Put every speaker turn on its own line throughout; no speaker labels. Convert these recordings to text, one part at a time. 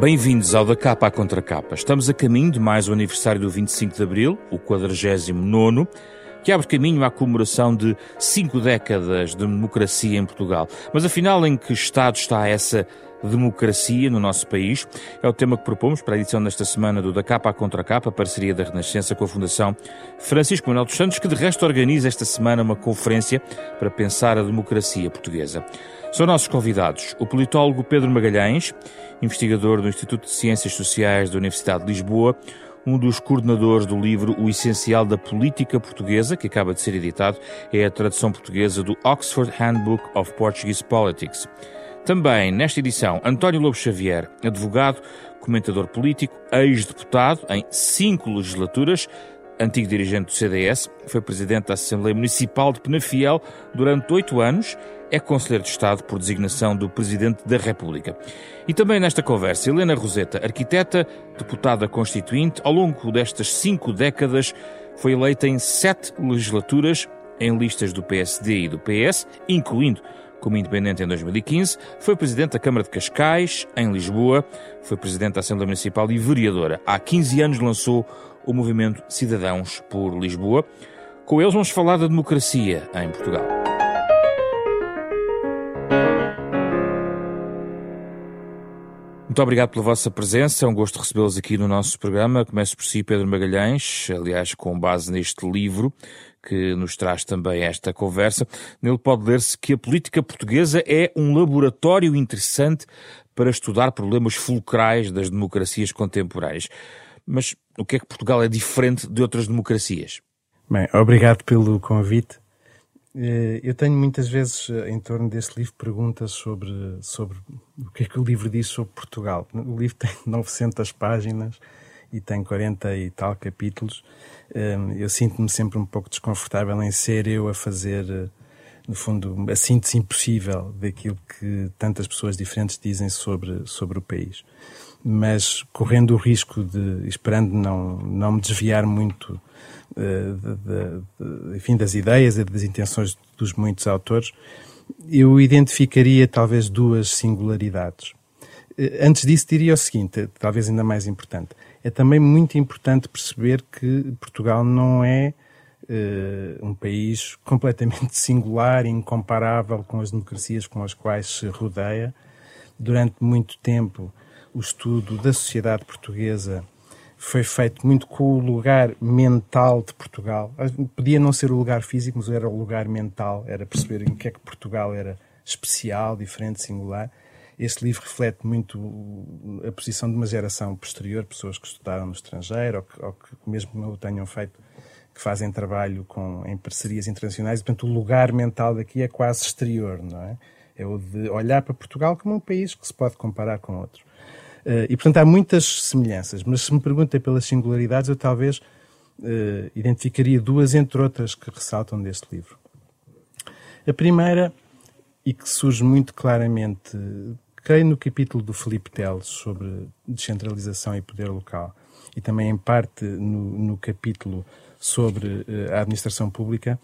Bem-vindos ao Da Capa à Contra Capa. Estamos a caminho de mais o aniversário do 25 de Abril, o 49 que abre caminho à comemoração de cinco décadas de democracia em Portugal. Mas afinal, em que estado está essa democracia no nosso país? É o tema que propomos para a edição desta semana do Da Capa à Contra Capa, parceria da Renascença com a Fundação Francisco Manuel dos Santos, que de resto organiza esta semana uma conferência para pensar a democracia portuguesa. São nossos convidados o politólogo Pedro Magalhães, investigador do Instituto de Ciências Sociais da Universidade de Lisboa, um dos coordenadores do livro O Essencial da Política Portuguesa, que acaba de ser editado, é a tradução portuguesa do Oxford Handbook of Portuguese Politics. Também, nesta edição, António Lobo Xavier, advogado, comentador político, ex-deputado em cinco legislaturas, antigo dirigente do CDS, foi presidente da Assembleia Municipal de Penafiel durante oito anos, é Conselheiro de Estado por designação do Presidente da República. E também nesta conversa, Helena Roseta, arquiteta, deputada constituinte, ao longo destas cinco décadas foi eleita em sete legislaturas em listas do PSD e do PS, incluindo como independente em 2015, foi presidente da Câmara de Cascais, em Lisboa, foi presidente da Assembleia Municipal e vereadora. Há 15 anos lançou o movimento Cidadãos por Lisboa. Com eles vamos falar da democracia em Portugal. Muito obrigado pela vossa presença, é um gosto recebê-los aqui no nosso programa. Começo por si, Pedro Magalhães, aliás, com base neste livro que nos traz também esta conversa. Nele pode ler-se que a política portuguesa é um laboratório interessante para estudar problemas fulcrais das democracias contemporâneas. Mas o que é que Portugal é diferente de outras democracias?
Bem, obrigado pelo convite. Eh, eu tenho muitas vezes eh, em torno deste livro perguntas sobre, sobre o que é que o livro diz sobre Portugal. O livro tem 900 páginas e tem 40 e tal capítulos. Ehm, eu sinto-me sempre um pouco desconfortável em ser eu a fazer, eh, no fundo, a síntese impossível daquilo que tantas pessoas diferentes dizem sobre, sobre o país. Mas correndo o risco de, esperando não, não me desviar muito de, de, enfim, das ideias e das intenções dos muitos autores, eu identificaria talvez duas singularidades. Eh, antes disso, diria o seguinte, talvez ainda mais importante. É também muito importante perceber que Portugal não é uh, um país completamente singular, incomparável com as democracias com as quais se rodeia. Durante muito tempo, o estudo da sociedade portuguesa foi feito muito com o lugar mental de Portugal. Podia não ser o lugar físico, mas era o lugar mental, era perceber em que é que Portugal era especial, diferente, singular. Este livro reflete muito a posição de uma geração posterior, pessoas que estudaram no estrangeiro ou que, ou que mesmo não o tenham feito, que fazem trabalho com, em parcerias internacionais. E, portanto, o lugar mental daqui é quase exterior, não é? É o de olhar para Portugal como um país que se pode comparar com outros. Uh, e, portanto, há muitas semelhanças, mas se me pergunta pelas singularidades, eu talvez uh, identificaria duas, entre outras, que ressaltam deste livro. A primeira, e que surge muito claramente, creio no capítulo do Felipe Teles sobre descentralização e poder local, e também em parte no, no capítulo sobre uh, a administração pública,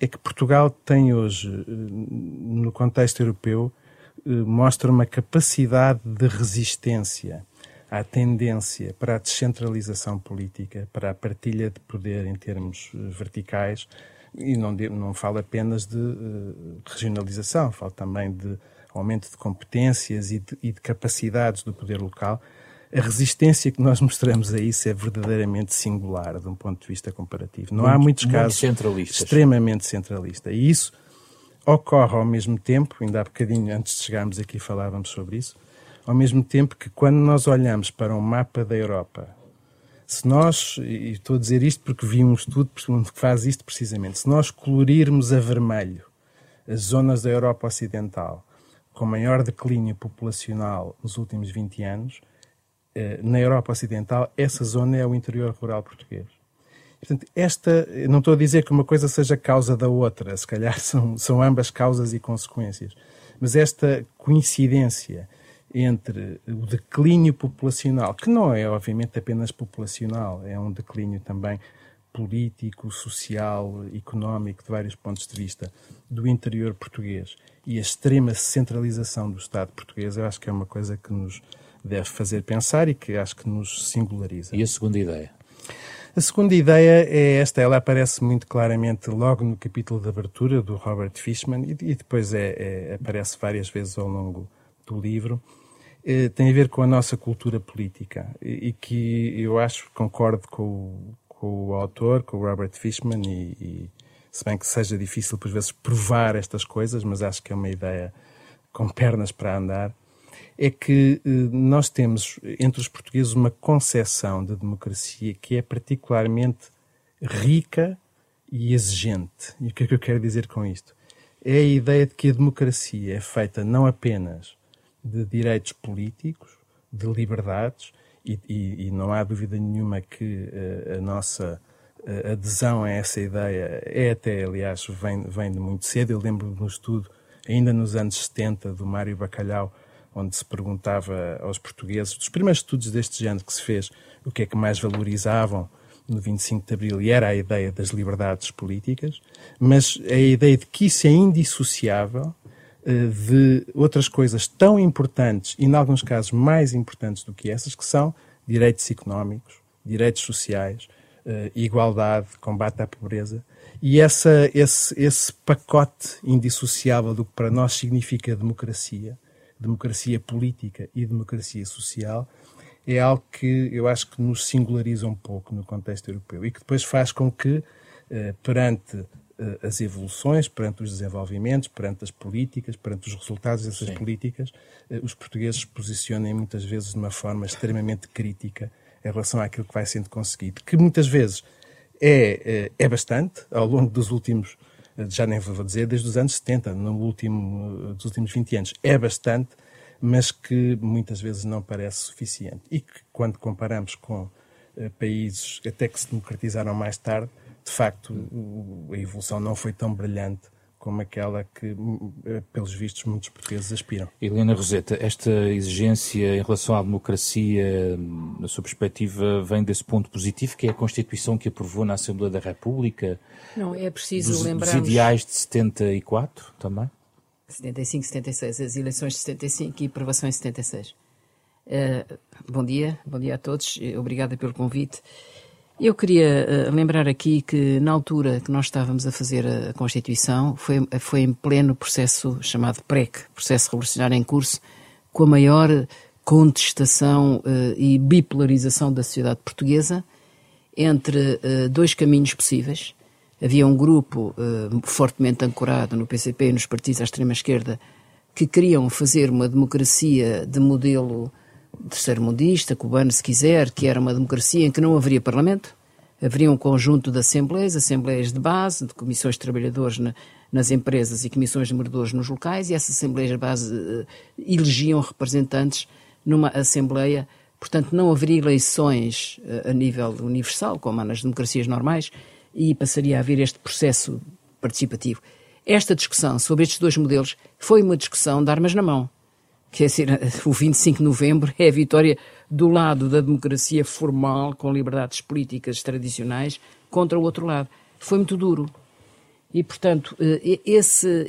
é que Portugal tem hoje, no contexto europeu, eh, mostra uma capacidade de resistência à tendência para a descentralização política, para a partilha de poder em termos eh, verticais, e não, não falo apenas de uh, regionalização, falo também de aumento de competências e de, e de, capacidades do poder local. A resistência que nós mostramos a isso é verdadeiramente singular, de um ponto de vista comparativo. Não
muito,
há muitos
casos
extremamente centralista. E isso ocorre ao mesmo tempo, ainda há bocadinho antes de chegarmos aqui falávamos sobre isso, ao mesmo tempo que quando nós olhamos para um mapa da Europa Se nós, e estou a dizer isto porque vi um estudo que faz isto precisamente, se nós colorirmos a vermelho as zonas da Europa Ocidental com maior declínio populacional nos últimos 20 anos, eh, na Europa Ocidental, essa zona é o interior rural português. Portanto, esta, não estou a dizer que uma coisa seja causa da outra, se calhar são, são ambas causas e consequências, mas esta coincidência entre o declínio populacional, que não é obviamente apenas populacional, é um declínio também político, social, económico, de vários pontos de vista, do interior português e a extrema centralização do Estado português, eu acho que é uma coisa que nos deve fazer pensar e que acho que nos singulariza.
E a segunda ideia?
A segunda ideia é esta, ela aparece muito claramente logo no capítulo de abertura do Robert Fishman e, e depois é, é, aparece várias vezes ao longo do livro. É, tem a ver com a nossa cultura política. E, e que eu acho, concordo com o, com o autor, com o Robert Fishman, e, e, se bem que seja difícil por vezes provar estas coisas, mas acho que é uma ideia com pernas para andar é que eh, nós temos entre os portugueses uma concepção de democracia que é particularmente rica e exigente. E o que é que eu quero dizer com isto? É a ideia de que a democracia é feita não apenas de direitos políticos, de liberdades, e, e, e não há dúvida nenhuma que uh, a nossa uh, adesão a essa ideia é até, aliás, vem, vem de muito cedo. Eu lembro de um estudo, ainda nos anos 70, do Mário Bacalhau, onde se perguntava aos portugueses, dos primeiros estudos deste género que se fez, o que é que mais valorizavam no 25 de Abril, e era a ideia das liberdades políticas, mas a ideia de que isso é indissociável eh, de outras coisas tão importantes, e em alguns casos mais importantes do que essas, que são direitos económicos, direitos sociais, eh, igualdade, combate à pobreza. E essa, esse, esse pacote indissociável do que para nós significa democracia, democracia política e democracia social, é algo que eu acho que nos singulariza um pouco no contexto europeu e que depois faz com que, eh, perante eh, as evoluções, perante os desenvolvimentos, perante as políticas, perante os resultados dessas Sim. políticas, eh, os portugueses se posicionem muitas vezes de uma forma extremamente crítica em relação àquilo que vai sendo conseguido, que muitas vezes é, é bastante ao longo dos últimos já nem vou dizer desde os anos 70, no último, dos últimos 20 anos, é bastante, mas que muitas vezes não parece suficiente. E que, quando comparamos com uh, países até que se democratizaram mais tarde, de facto, a evolução não foi tão brilhante como aquela que, eh, pelos vistos, muitos portugueses aspiram.
Helena Roseta, esta exigência em relação à democracia, na sua perspectiva, vem desse ponto positivo, que é a Constituição que aprovou na Assembleia da República?
Não, é preciso
dos,
lembrarmos...
Dos ideais de 74 também?
75, 76, as eleições de 75 e aprovação em 76. Uh, eh, bom dia, bom dia a todos, obrigada pelo convite. Eu queria uh, lembrar aqui que, na altura que nós estávamos a fazer a Constituição, foi, foi em pleno processo chamado PREC, processo revolucionário em curso, com a maior contestação uh, e bipolarização da sociedade portuguesa entre uh, dois caminhos possíveis. Havia um grupo fortemente ancorado no PCP e nos partidos à extrema-esquerda que queriam fazer uma democracia de modelo terceiro-mundista, cubano, se quiser, que era uma democracia em que não haveria parlamento, haveria um conjunto de assembleias, assembleias de base, de comissões de trabalhadores na, nas empresas e comissões de moradores nos locais, e essas assembleias de base uh, elegiam representantes numa assembleia. Portanto, não haveria eleições uh, a nível universal, como há nas democracias normais, e passaria a haver este processo participativo. Esta discussão sobre estes dois modelos foi uma discussão de armas na mão quer dizer, o 25 de novembro é a vitória do lado da democracia formal, com liberdades políticas tradicionais, contra o outro lado. Foi muito duro. E, portanto, eh, esse,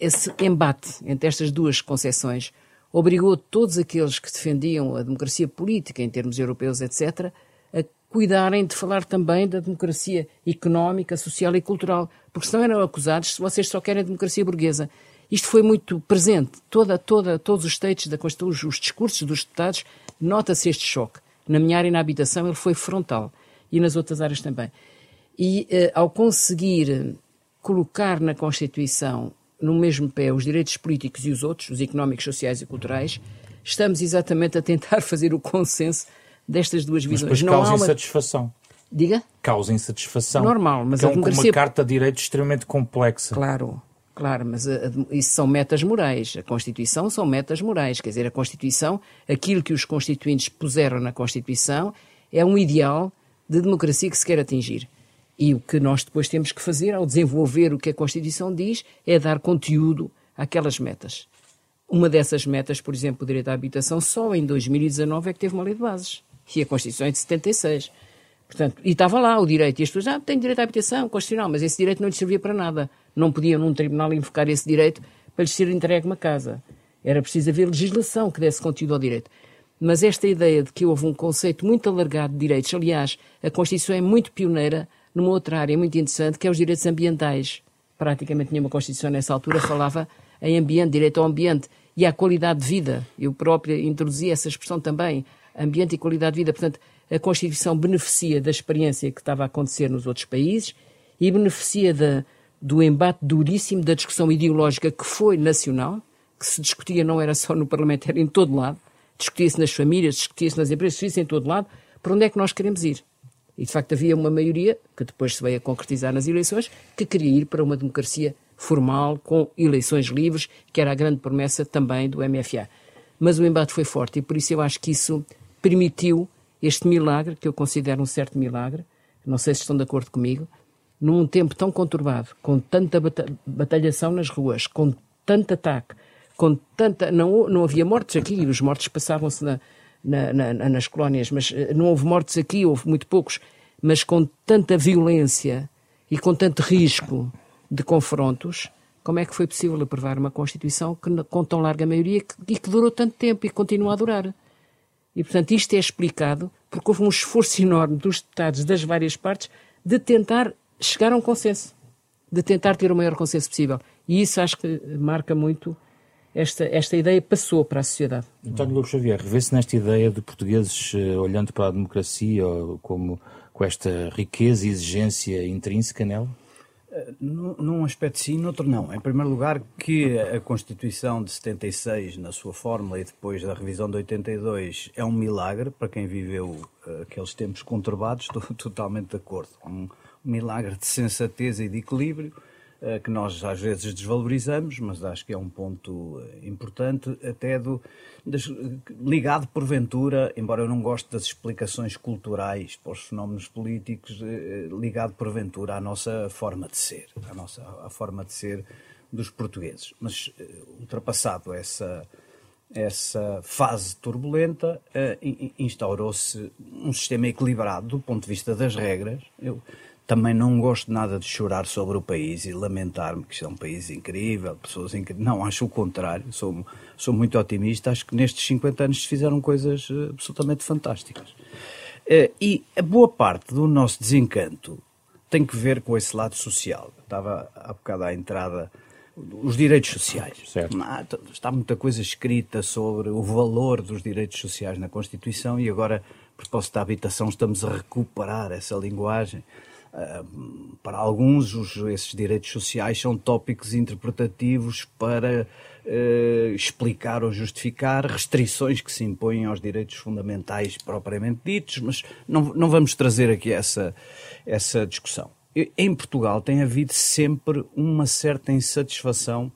esse, embate entre estas duas concepções obrigou todos aqueles que defendiam a democracia política, em termos europeus, etc., a cuidarem de falar também da democracia económica, social e cultural, porque senão eram acusados se vocês só querem democracia burguesa. Isto foi muito presente. Toda, toda, todos os states da Constituição, os discursos dos deputados, nota-se este choque. Na minha área na habitação ele foi frontal. E nas outras áreas também. E eh, ao conseguir colocar na Constituição no mesmo pé os direitos políticos e os outros, os económicos, sociais e culturais, estamos exatamente a tentar fazer o consenso destas duas
Mas
visões.
depois
não
causa
há uma...
insatisfação.
Diga?
Causa insatisfação.
Normal, mas
é
a democracia-
uma carta de direitos extremamente complexa.
Claro, claro, mas a- a- isso são metas morais. A Constituição são metas morais. Quer dizer, a Constituição, aquilo que os constituintes puseram na Constituição, é um ideal de democracia que se quer atingir. E o que nós depois temos que fazer ao desenvolver o que a Constituição diz é dar conteúdo àquelas metas. Uma dessas metas, por exemplo, o direito à habitação, só em 2019 é que teve uma lei de bases. E a Constituição é de 76. Portanto, e estava lá o direito. E as pessoas, ah, têm direito à habitação, constitucional, mas esse direito não lhes servia para nada. Não podiam, num tribunal, invocar esse direito para lhes ser entregue uma casa. Era preciso haver legislação que desse conteúdo ao direito. Mas esta ideia de que houve um conceito muito alargado de direitos, aliás, a Constituição é muito pioneira numa outra área muito interessante, que é os direitos ambientais. Praticamente nenhuma Constituição nessa altura falava em ambiente, direito ao ambiente e à qualidade de vida. Eu própria introduzi essa expressão também, ambiente e qualidade de vida. Portanto, a Constituição beneficia da experiência que estava a acontecer nos outros países e beneficia do embate duríssimo da discussão ideológica que foi nacional, que se discutia não era só no Parlamento, era em todo lado, discutia-se nas famílias, discutia-se nas empresas, discutia-se em todo lado, para onde é que nós queremos ir. E de facto havia uma maioria, que depois se veio a concretizar nas eleições, que queria ir para uma democracia formal, com eleições livres, que era a grande promessa também do MFA. Mas o embate foi forte e por isso eu acho que isso permitiu este milagre, que eu considero um certo milagre, não sei se estão de acordo comigo, num tempo tão conturbado, com tanta bata- batalhação nas ruas, com tanto ataque, com tanta. Não, não havia mortes aqui, os mortos passavam-se na- na- na- nas colónias, mas eh, não houve mortes aqui, houve muito poucos, mas com tanta violência e com tanto risco de confrontos, como é que foi possível aprovar uma Constituição que, com tão larga maioria e que durou tanto tempo e continua a durar? E, portanto, isto é explicado porque houve um esforço enorme dos deputados das várias partes de tentar chegar a um consenso, de tentar ter o maior consenso possível. E isso acho que marca muito esta, esta ideia passou para a sociedade.
António Lobo Xavier, revê-se nesta ideia de portugueses eh, olhando para a democracia como com esta riqueza e exigência intrínseca nela?
Num aspecto sim, noutro não. Em primeiro lugar, que a Constituição de 76, na sua fórmula, e depois da revisão de 82, é um milagre para quem viveu eh, aqueles tempos conturbados, estou totalmente de acordo. Um, milagre de sensatez e de equilíbrio, que nós às vezes desvalorizamos, mas acho que é um ponto eh, importante, até do, das- ligado porventura, embora eu não goste das explicações culturais para os fenómenos políticos, eh, ligado porventura à nossa forma de ser, à nossa à forma de ser dos portugueses. Mas eh, ultrapassado essa essa fase turbulenta, eh, in- instaurou-se um sistema equilibrado do ponto de vista das regras. Eu também não gosto nada de chorar sobre o país e lamentar-me que isto é um país incrível, pessoas incríveis. Não, acho o contrário. Sou, sou muito otimista. Acho que nestes 50 anos se fizeram coisas eh, absolutamente fantásticas. Eh, E a boa parte do nosso desencanto tem que ver com esse lado social. Eu Estava há bocado à entrada os direitos sociais. Ah, t- Está muita coisa escrita sobre o valor dos direitos sociais na Constituição e agora, a propósito da habitação, estamos a recuperar essa linguagem. Para alguns, os- esses direitos sociais são tópicos interpretativos para eh, explicar ou justificar restrições que se impõem aos direitos fundamentais propriamente ditos, mas não, não vamos trazer aqui essa, essa discussão. Em Portugal tem havido sempre uma certa insatisfação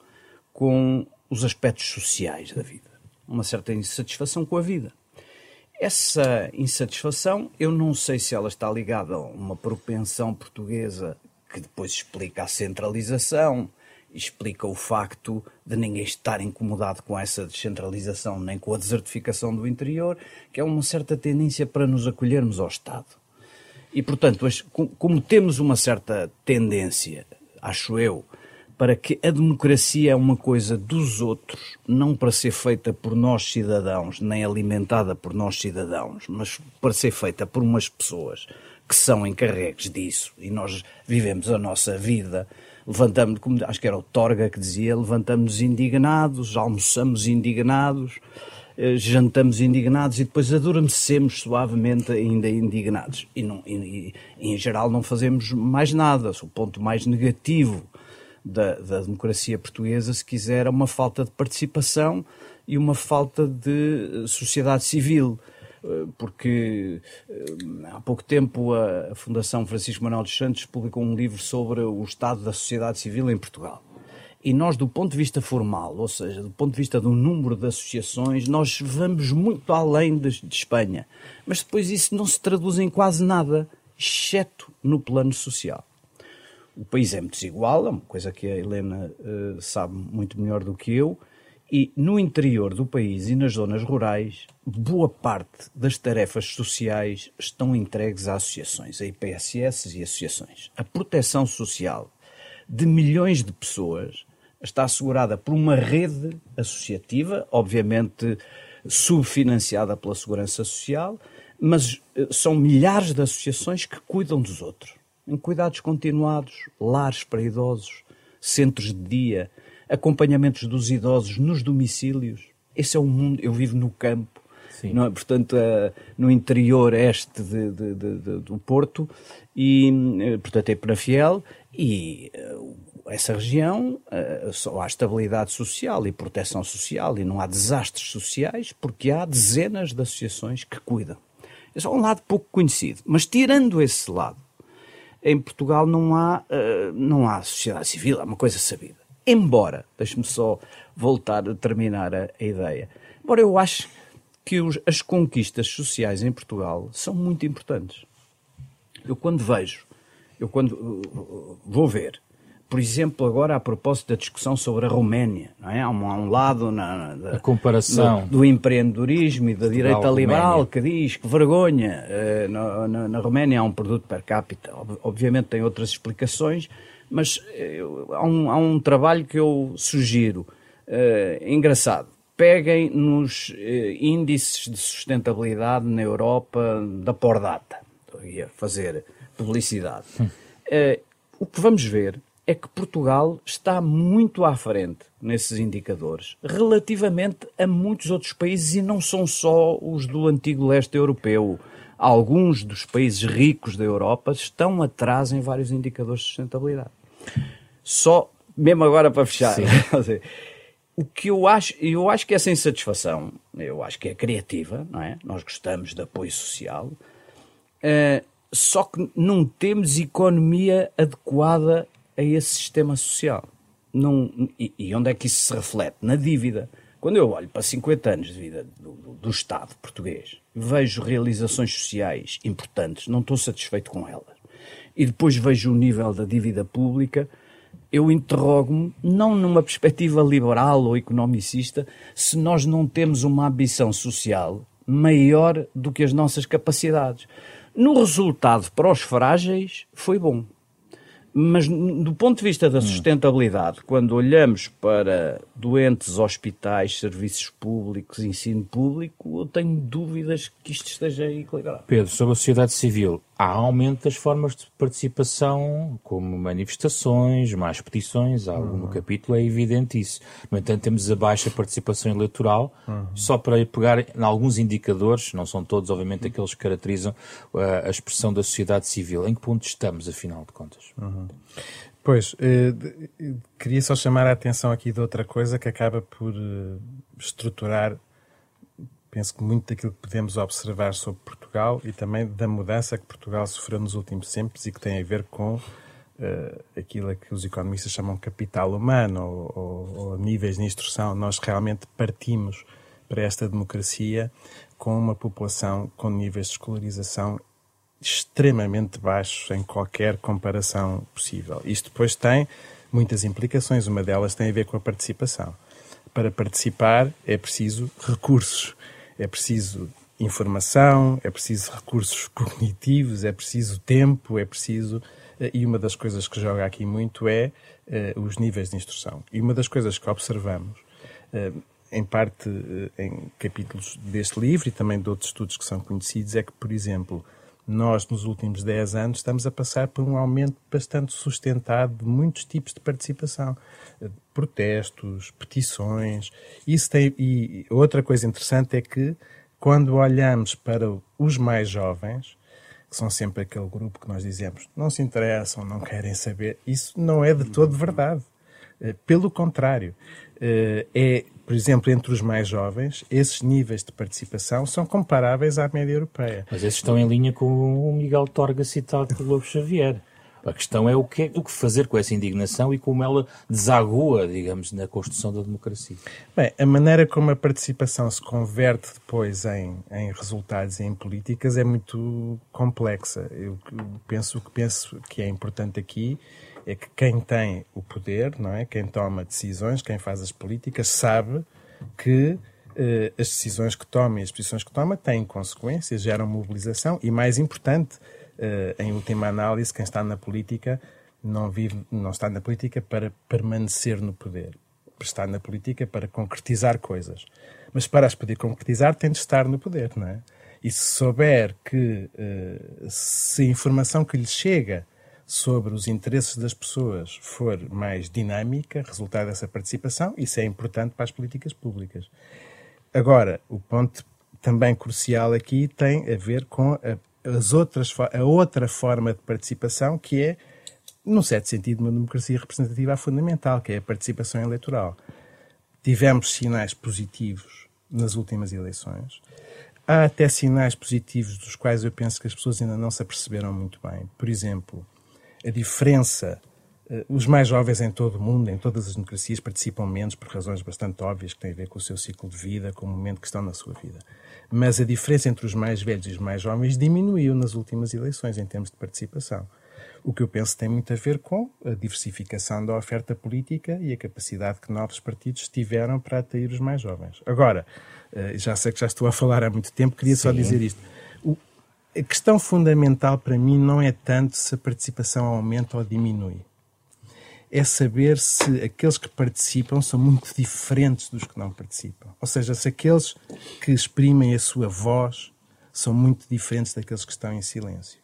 com os aspectos sociais da vida, uma certa insatisfação com a vida. Essa insatisfação, eu não sei se ela está ligada a uma propensão portuguesa que depois explica a centralização, explica o facto de ninguém estar incomodado com essa descentralização nem com a desertificação do interior, que é uma certa tendência para nos acolhermos ao Estado. E, portanto, como temos uma certa tendência, acho eu, para que a democracia é uma coisa dos outros, não para ser feita por nós cidadãos, nem alimentada por nós cidadãos, mas para ser feita por umas pessoas que são encarregues disso e nós vivemos a nossa vida, levantamos, como acho que era o Torga que dizia, levantamos indignados, almoçamos indignados, eh, jantamos indignados e depois adormecemos suavemente ainda indignados. E, não, e- e, em geral não fazemos mais nada. O ponto mais negativo da, da democracia portuguesa, se quiser, é uma falta de participação e uma falta de eh, sociedade civil. porque há pouco tempo a Fundação Francisco Manuel dos Santos publicou um livro sobre o estado da sociedade civil em Portugal. E nós, do ponto de vista formal, ou seja, do ponto de vista do número de associações, nós vamos muito além de, de Espanha. Mas depois isso não se traduz em quase nada, exceto no plano social. O país é muito desigual, é uma coisa que a Helena uh, sabe muito melhor do que eu, e no interior do país e nas zonas rurais, boa parte das tarefas sociais estão entregues a associações, a IPSS e associações. A proteção social de milhões de pessoas está assegurada por uma rede associativa, obviamente subfinanciada pela Segurança Social, mas eh, são milhares de associações que cuidam dos outros, em cuidados continuados, lares para idosos, centros de dia, acompanhamentos dos idosos nos domicílios. Esse é o mundo. Eu vivo no campo, é? portanto, uh, no interior este de, de, de, do Porto, e, uh, portanto, é Penafiel, e uh, essa região uh, só há estabilidade social e proteção social e não há desastres sociais porque há dezenas de associações que cuidam. Esse é um lado pouco conhecido. Mas tirando esse lado, em Portugal não há, uh, não há sociedade civil, é uma coisa sabida. Embora, deixe-me só voltar a terminar a, a ideia, embora eu acho que os, as conquistas sociais em Portugal são muito importantes. Eu quando vejo, eu quando uh, vou ver por exemplo, agora a propósito da discussão sobre a Roménia, não é? Há um, há um lado na,
na, a comparação
do, do, empreendedorismo e da direita liberal que diz que vergonha, uh, na, na, na, Roménia há um produto per capita. Obviamente tem outras explicações, mas uh, há, um, há um trabalho que eu sugiro, uh, engraçado. Peguem nos índices de sustentabilidade na Europa da Pordata. Estou a fazer publicidade. Hum. o que vamos ver é que Portugal está muito à frente nesses indicadores, relativamente a muitos outros países e não são só os do antigo leste europeu. Alguns dos países ricos da Europa estão atrás em vários indicadores de sustentabilidade. Só, mesmo agora para fechar, o que eu acho, eu acho que essa insatisfação, eu acho que é criativa, não é? Nós gostamos de apoio social, uh, só que não temos economia adequada a esse sistema social. Não, e, e, onde é que isso se reflete? Na dívida. Quando eu olho para 50 anos de vida do, do, do Estado português, vejo realizações sociais importantes, não estou satisfeito com elas, e depois vejo o nível da dívida pública, eu interrogo-me, não numa perspectiva liberal ou economicista, se nós não temos uma ambição social maior do que as nossas capacidades. No resultado para os frágeis, foi bom. Mas do ponto de vista da hum. sustentabilidade, quando olhamos para doentes, hospitais, serviços públicos, ensino público, eu tenho dúvidas que isto esteja equilibrado.
Pedro, sobre a sociedade civil, há aumento das formas de participação, como manifestações, mais petições, algo no uhum. capítulo é evidente isso. No entanto, temos a baixa participação eleitoral, uhum. só para pegar em alguns indicadores, não são todos, obviamente, aqueles que caracterizam uh, a expressão da sociedade civil. Em que ponto estamos, afinal de contas?
Uhum. Pois, eh, queria só chamar a atenção aqui de outra coisa que acaba por eh, estruturar penso que muito daquilo que podemos observar sobre Portugal e também da mudança que Portugal sofreu nos últimos tempos e que tem a ver com uh, aquilo que os economistas chamam capital humano ou, ou, ou níveis de instrução. Nós realmente partimos para esta democracia com uma população com níveis de escolarização extremamente baixos em qualquer comparação possível. Isto depois tem muitas implicações. Uma delas tem a ver com a participação. Para participar é preciso recursos é preciso informação, é preciso recursos cognitivos, é preciso tempo, é preciso. Eh, e uma das coisas que joga aqui muito é uh, os níveis de instrução. E uma das coisas que observamos, uh, em parte uh, em capítulos deste livro e também de outros estudos que são conhecidos, é que, por exemplo, nós nos últimos 10 anos estamos a passar por um aumento bastante sustentado de muitos tipos de participação. Protestos, petições. Isso tem, e outra coisa interessante é que quando olhamos para os mais jovens, que são sempre aquele grupo que nós dizemos não se interessam, não querem saber, isso não é de todo verdade. Pelo contrário, é, por exemplo, entre os mais jovens, esses níveis de participação são comparáveis à média europeia.
Mas esses estão em linha com o Miguel Torga citado pelo Lobo Xavier. A questão é o que, o que fazer com essa indignação e como ela desagua, digamos, na construção da democracia.
Bem, a maneira como a participação se converte depois em, em resultados e em políticas é muito complexa. Eu penso o que penso que é importante aqui é que quem tem o poder, não é, quem toma decisões, quem faz as políticas, sabe que eh, as decisões que toma e as posições que toma têm consequências, geram mobilização e, mais importante, eh, em última análise, quem está na política não vive, não está na política para permanecer no poder, está na política para concretizar coisas. Mas para as poder concretizar tem de estar no poder, não é? E se souber que eh, se a informação que lhe chega sobre os interesses das pessoas for mais dinâmica, resultado dessa participação, isso é importante para as políticas públicas. Agora, o ponto também crucial aqui tem a ver com a as outras, a outra forma de participação, que é, num certo sentido, uma democracia representativa fundamental, que é a participação eleitoral. Tivemos sinais positivos nas últimas eleições. Há até sinais positivos dos quais eu penso que as pessoas ainda não se aperceberam muito bem. Por exemplo, a diferença. Eh, os mais jovens em todo o mundo, em todas as democracias, participam menos por razões bastante óbvias que têm a ver com o seu ciclo de vida, com o momento que estão na sua vida mas a diferença entre os mais velhos e os mais jovens diminuiu nas últimas eleições em termos de participação. O que eu penso tem muito a ver com a diversificação da oferta política e a capacidade que novos partidos tiveram para atrair os mais jovens. Agora, eh, já sei que já estou a falar há muito tempo, queria Sim. só dizer isto. A questão fundamental para mim não é tanto se a participação aumenta ou diminui é saber se aqueles que participam são muito diferentes dos que não participam. Ou seja, se aqueles que exprimem a sua voz são muito diferentes daqueles que estão em silêncio.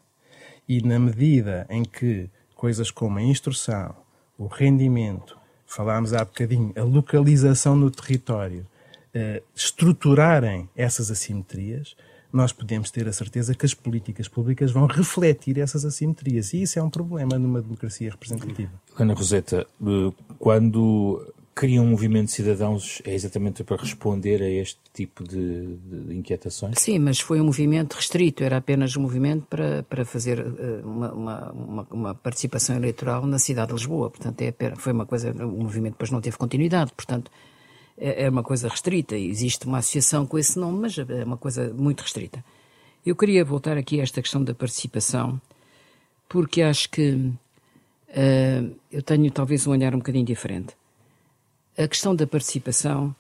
E na medida em que coisas como a instrução, o rendimento, falámos há bocadinho, a localização no território, uh, estruturarem essas assimetrias, nós podemos ter a certeza que as políticas públicas vão refletir essas assimetrias. E isso é um problema numa democracia representativa.
Ana Roseta, eh, quando cria um movimento de cidadãos, é exatamente para responder a este tipo de, de, inquietações?
Sim, mas foi um movimento restrito, era apenas um movimento para, para fazer uh, uma, uma, uma, participação eleitoral na cidade de Lisboa. Portanto, é, foi uma coisa, o movimento depois não teve continuidade, portanto, é, é uma coisa restrita. Existe uma associação com esse nome, mas é uma coisa muito restrita. Eu queria voltar aqui a esta questão da participação, porque acho que uh, eu tenho talvez um olhar um bocadinho diferente. A questão da participação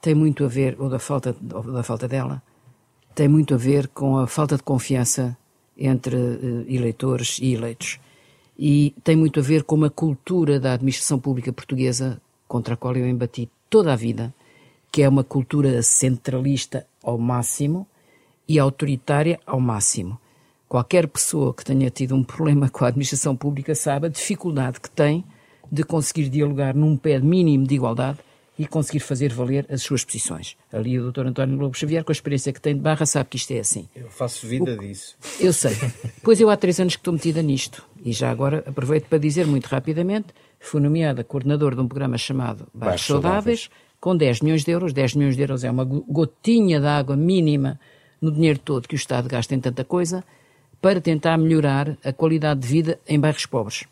tem muito a ver, ou da falta, ou da falta dela, tem muito a ver com a falta de confiança entre uh, eleitores e eleitos. E tem muito a ver com uma cultura da administração pública portuguesa contra a qual eu embati toda a vida, que é uma cultura centralista ao máximo e autoritária ao máximo. Qualquer pessoa que tenha tido um problema com a administração pública sabe a dificuldade que tem de conseguir dialogar num pé mínimo de igualdade e conseguir fazer valer as suas posições. Ali o Dr. António Lobo Xavier, com a experiência que tem de Barra, sabe que isto é assim.
Eu faço vida o... disso.
Eu sei. pois eu há três anos que estou metida nisto. E já agora aproveito para dizer muito rapidamente foi nomeada coordenador de um programa chamado Baixos Saudáveis, com 10 milhões de euros. 10 milhões de euros é uma gotinha de água mínima no dinheiro todo que o Estado gasta em tanta coisa, para tentar melhorar a qualidade de vida em bairros pobres,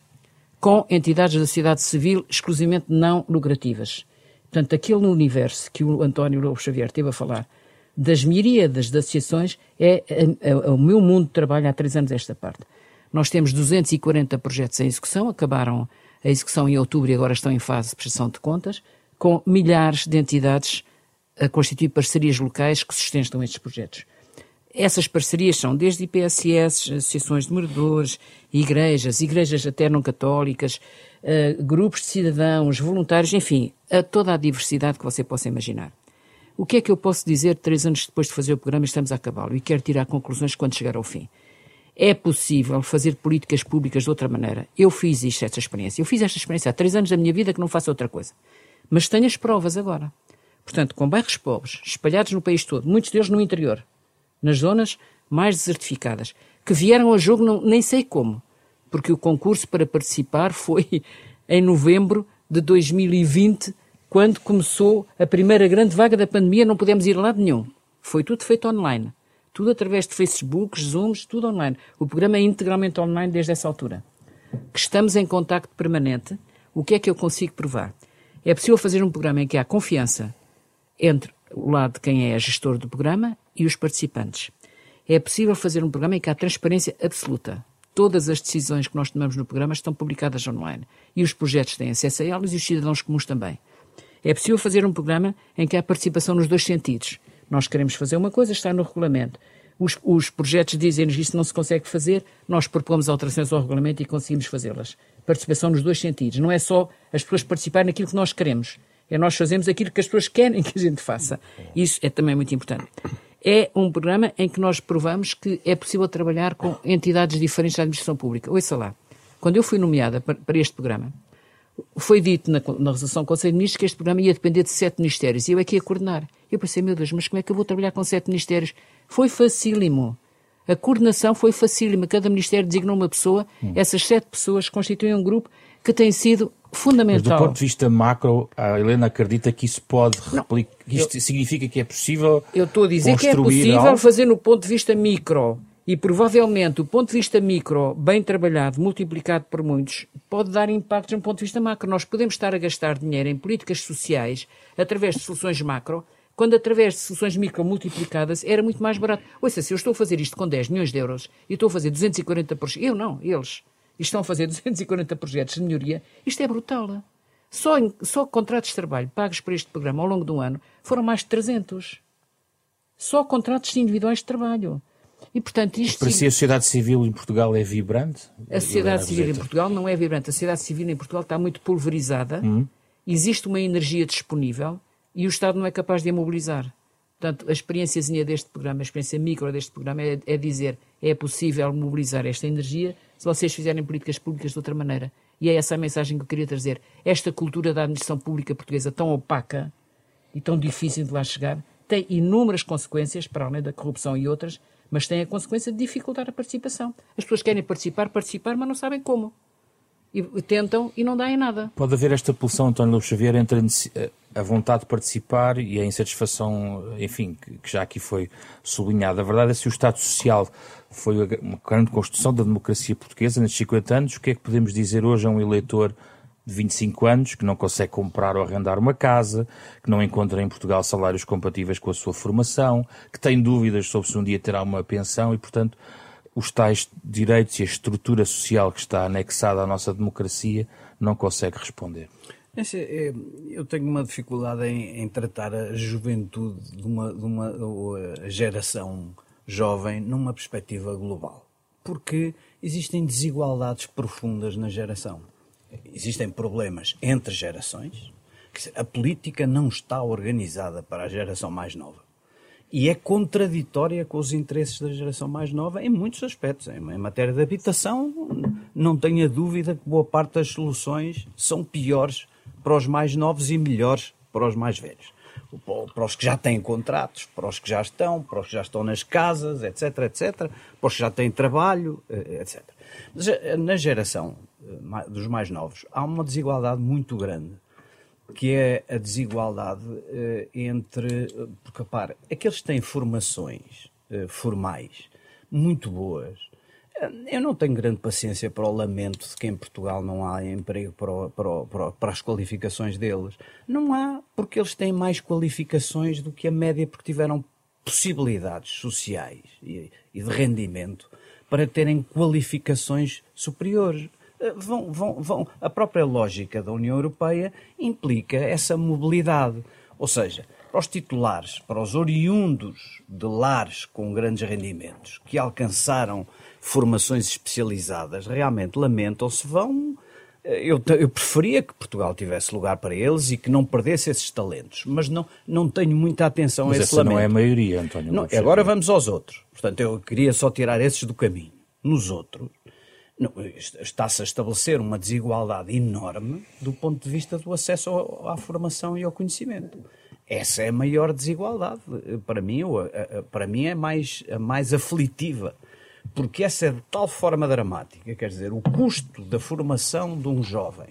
com entidades da sociedade civil exclusivamente não lucrativas. Portanto, aquele universo que o António Lobo Xavier teve a falar, das miríadas de associações, é, é, é, o meu mundo de trabalho há três anos esta parte. Nós temos 240 projetos em execução, acabaram a execução em outubro e agora estão em fase de prestação de contas, com milhares de entidades a constituir parcerias locais que sustentam estes projetos. Essas parcerias são desde IPSS, associações de moradores, igrejas, igrejas até não católicas, uh, grupos de cidadãos, voluntários, enfim, a toda a diversidade que você possa imaginar. O que é que eu posso dizer três anos depois de fazer o programa estamos a acabá-lo e quero tirar conclusões quando chegar ao fim? É possível fazer políticas públicas de outra maneira. Eu fiz isto, esta experiência. Eu fiz esta experiência há três anos da minha vida que não faço outra coisa. Mas tenho as provas agora. Portanto, com bairros pobres, espalhados no país todo, muitos deles no interior, nas zonas mais desertificadas, que vieram ao jogo não, nem sei como, porque o concurso para participar foi em novembro de 2020, quando começou a primeira grande vaga da pandemia, não pudemos ir a lado nenhum. Foi tudo feito online. Tudo através de Facebook, Zooms, tudo online. O programa é integralmente online desde essa altura. Que estamos em contacto permanente. O que é que eu consigo provar? É possível fazer um programa em que há confiança entre o lado de quem é gestor do programa e os participantes. É possível fazer um programa em que há transparência absoluta. Todas as decisões que nós tomamos no programa estão publicadas online. E os projetos têm acesso a elas e os cidadãos comuns também. É possível fazer um programa em que há participação nos dois sentidos. Nós queremos fazer uma coisa, está no regulamento. Os, os projetos dizem-nos que isso não se consegue fazer, nós propomos alterações ao regulamento e conseguimos fazê-las. Participação nos dois sentidos. Não é só as pessoas participarem naquilo que nós queremos. É nós fazemos aquilo que as pessoas querem que a gente faça. Isso é também muito importante. É um programa em que nós provamos que é possível trabalhar com entidades diferentes da administração pública. Ouça lá, quando eu fui nomeada para, este programa, foi dito na, na resolução do Conselho de Ministros que este programa ia depender de sete ministérios e eu é que ia coordenar. Eu pensei, meu Deus, mas como é que eu vou trabalhar com sete ministérios? Foi facílimo. A coordenação foi facílima. Cada ministério designou uma pessoa. Hum. Essas sete pessoas constituem um grupo que tem sido fundamental.
Mas do ponto de vista macro, a Helena acredita que isso pode replicar, isto eu, significa que é possível
Eu estou a dizer que é possível algo? fazer no ponto de vista micro. E provavelmente o ponto de vista micro, bem trabalhado, multiplicado por muitos, pode dar impactos no ponto de vista macro. Nós podemos estar a gastar dinheiro em políticas sociais através de soluções macro, quando através de soluções micro multiplicadas era muito mais barato. Ouça, se eu estou a fazer isto com 10 milhões de euros e estou a fazer 240 por eu não, eles estão a fazer 240 projetos de melhoria, isto é brutal. Só, em, só contratos de trabalho pagos por este programa ao longo de um ano foram mais de 300. Só contratos individuais de trabalho. E, portanto, isto...
Para si a sociedade civil em Portugal é vibrante?
A sociedade civil em Portugal não é vibrante. A sociedade civil em Portugal está muito pulverizada. Hum. Existe uma energia disponível e o Estado não é capaz de a mobilizar. Portanto, a experiênciazinha deste programa, a experiência micro deste programa é, é dizer é possível mobilizar esta energia se vocês fizerem políticas públicas de outra maneira. E é essa a mensagem que eu queria trazer. Esta cultura da administração pública portuguesa tão opaca e tão difícil de lá chegar tem inúmeras consequências, para além da corrupção e outras, mas tem a consequência de dificultar a participação. As pessoas querem participar, participar, mas não sabem como. E tentam e não dá em nada.
Pode haver esta pulução, António Lobo Xavier, entre a vontade de participar e a insatisfação, enfim, que já aqui foi sublinhada. A verdade é que se o Estado Social foi uma grande construção da democracia portuguesa nestes 50 anos, o que é que podemos dizer hoje a um eleitor de 25 anos que não consegue comprar ou arrendar uma casa, que não encontra em Portugal salários compatíveis com a sua formação, que tem dúvidas sobre se um dia terá uma pensão e, portanto, os tais direitos e a estrutura social que está anexada à nossa democracia não consegue responder.
É, eu tenho uma dificuldade em, em tratar a juventude de uma, de uma geração jovem numa perspectiva global. Porque existem desigualdades profundas na geração. Existem problemas entre gerações. A política não está organizada para a geração mais nova. E é contraditória com os interesses da geração mais nova em muitos aspectos. Em matéria de habitação, não tenha dúvida que boa parte das soluções são piores para os mais novos e melhores para os mais velhos. Para os que já têm contratos, para os que já estão, para os que já estão nas casas, etc, etc, para os que já têm trabalho, eh, etc. Mas eh, na geração eh, dos mais novos há uma desigualdade muito grande, que é a desigualdade entre, porque repare, aqueles que têm formações formais muito boas, eu não tenho grande paciência para o lamento de que em Portugal não há emprego para, para, para, para, as qualificações deles. Não há, porque eles têm mais qualificações do que a média, porque tiveram possibilidades sociais e, e de rendimento para terem qualificações superiores. Vão, vão, vão. A própria lógica da União Europeia implica essa mobilidade. Ou seja, para os titulares, para os oriundos de lares com grandes rendimentos, que alcançaram formações especializadas realmente lamentam-se, vão. Eh, eu, eu preferia que Portugal tivesse lugar para eles e que não perdesse esses talentos, mas não, não tenho muita atenção
mas
a esse lamento.
não é a maioria, António.
Não, agora vamos aos outros. Portanto, eu queria só tirar esses do caminho. Nos outros, está-se a estabelecer uma desigualdade enorme do ponto de vista do acesso à formação e ao conhecimento. Essa é a maior desigualdade. Para mim, para mim é mais, a mais aflitiva porque essa é de tal forma dramática, quer dizer, o custo da formação de um jovem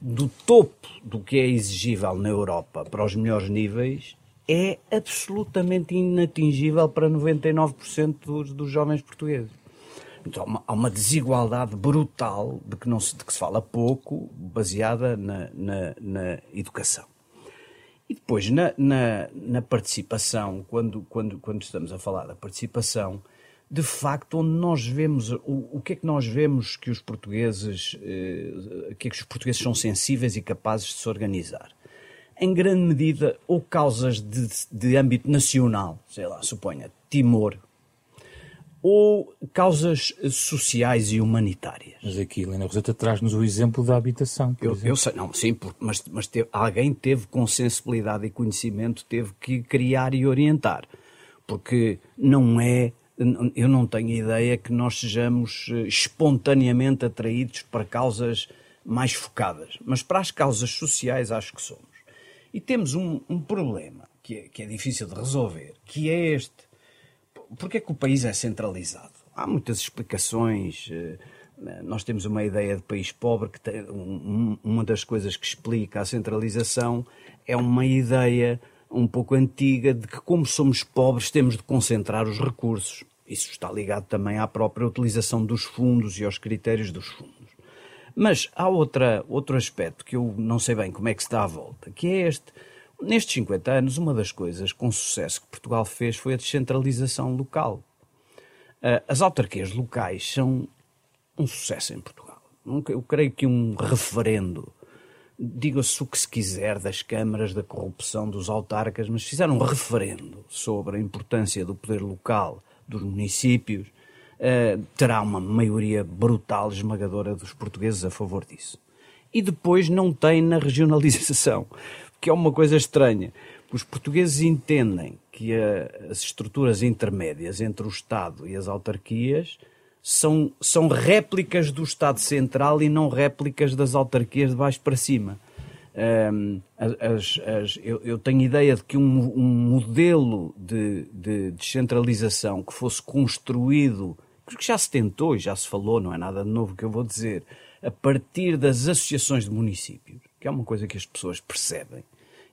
do topo do que é exigível na Europa para os melhores níveis é absolutamente inatingível para 99% dos, dos jovens portugueses. Então, há uma, desigualdade brutal de que, não se, de que se fala pouco, baseada na, na, na educação. E depois, na, na, na, participação, quando, quando, quando estamos a falar da participação, de facto, onde nós vemos, o, o que é que nós vemos que os portugueses, eh, que é que os portugueses são sensíveis e capazes de se organizar? Em grande medida, ou causas de, de âmbito nacional, sei lá, suponha, Timor, ou causas sociais e humanitárias.
Mas aqui, Helena Roseta, traz-nos o exemplo da habitação.
Eu, eu, sei, não, sim, mas, mas teve, alguém teve com sensibilidade e conhecimento, teve que criar e orientar. Porque não é, eu não tenho ideia que nós sejamos eh, espontaneamente atraídos para causas mais focadas. Mas para as causas sociais, acho que somos. E temos um, um problema que é, que é difícil de resolver, que é este Porquê é que o país é centralizado? Há muitas explicações. Eh, nós temos uma ideia de país pobre que tem, uma das coisas que explica a centralização é uma ideia um pouco antiga de que, como somos pobres, temos de concentrar os recursos. Isso está ligado também à própria utilização dos fundos e aos critérios dos fundos. Mas há outra, outro aspecto que eu não sei bem como é que se dá à volta, que é este Nestes 50 anos, uma das coisas com sucesso que Portugal fez foi a descentralização local. Ah, as autarquias locais são um sucesso em Portugal. Eu creio que um referendo, diga-se o que se quiser das câmaras, da corrupção dos autarcas, mas fizeram um referendo sobre a importância do poder local, dos municípios, ah, terá uma maioria brutal, esmagadora dos portugueses a favor disso. E depois não tem na regionalização que é uma coisa estranha. Os portugueses entendem que a, as estruturas intermédias entre o Estado e as autarquias são, são réplicas do Estado Central e não réplicas das autarquias de baixo para cima. Um, as, as, eu, eu, tenho ideia de que um, um modelo de, de, descentralização que fosse construído, que já se tentou e já se falou, não é nada de novo que eu vou dizer, a partir das associações de municípios, que é uma coisa que as pessoas percebem,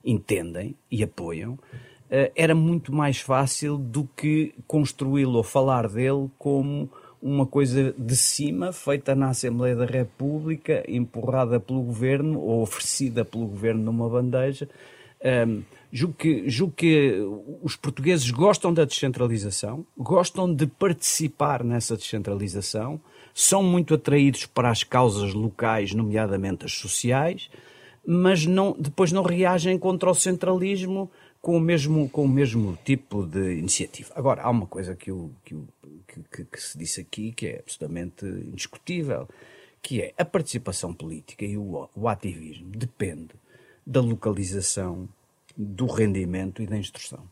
entendem e apoiam, eh, era muito mais fácil do que construí-lo ou falar dele como uma coisa de cima, feita na Assembleia da República, empurrada pelo governo ou oferecida pelo governo numa bandeja. Um, julgo, que, julgo que os portugueses gostam da descentralização, gostam de participar nessa descentralização, são muito atraídos para as causas locais, nomeadamente as sociais, mas não, depois não reagem contra o centralismo com o mesmo, com o mesmo tipo de iniciativa. Agora, há uma coisa que, eu, que, que, que, se disse aqui que é absolutamente indiscutível, que é a participação política e o, o ativismo depende da localização, do rendimento e da instrução.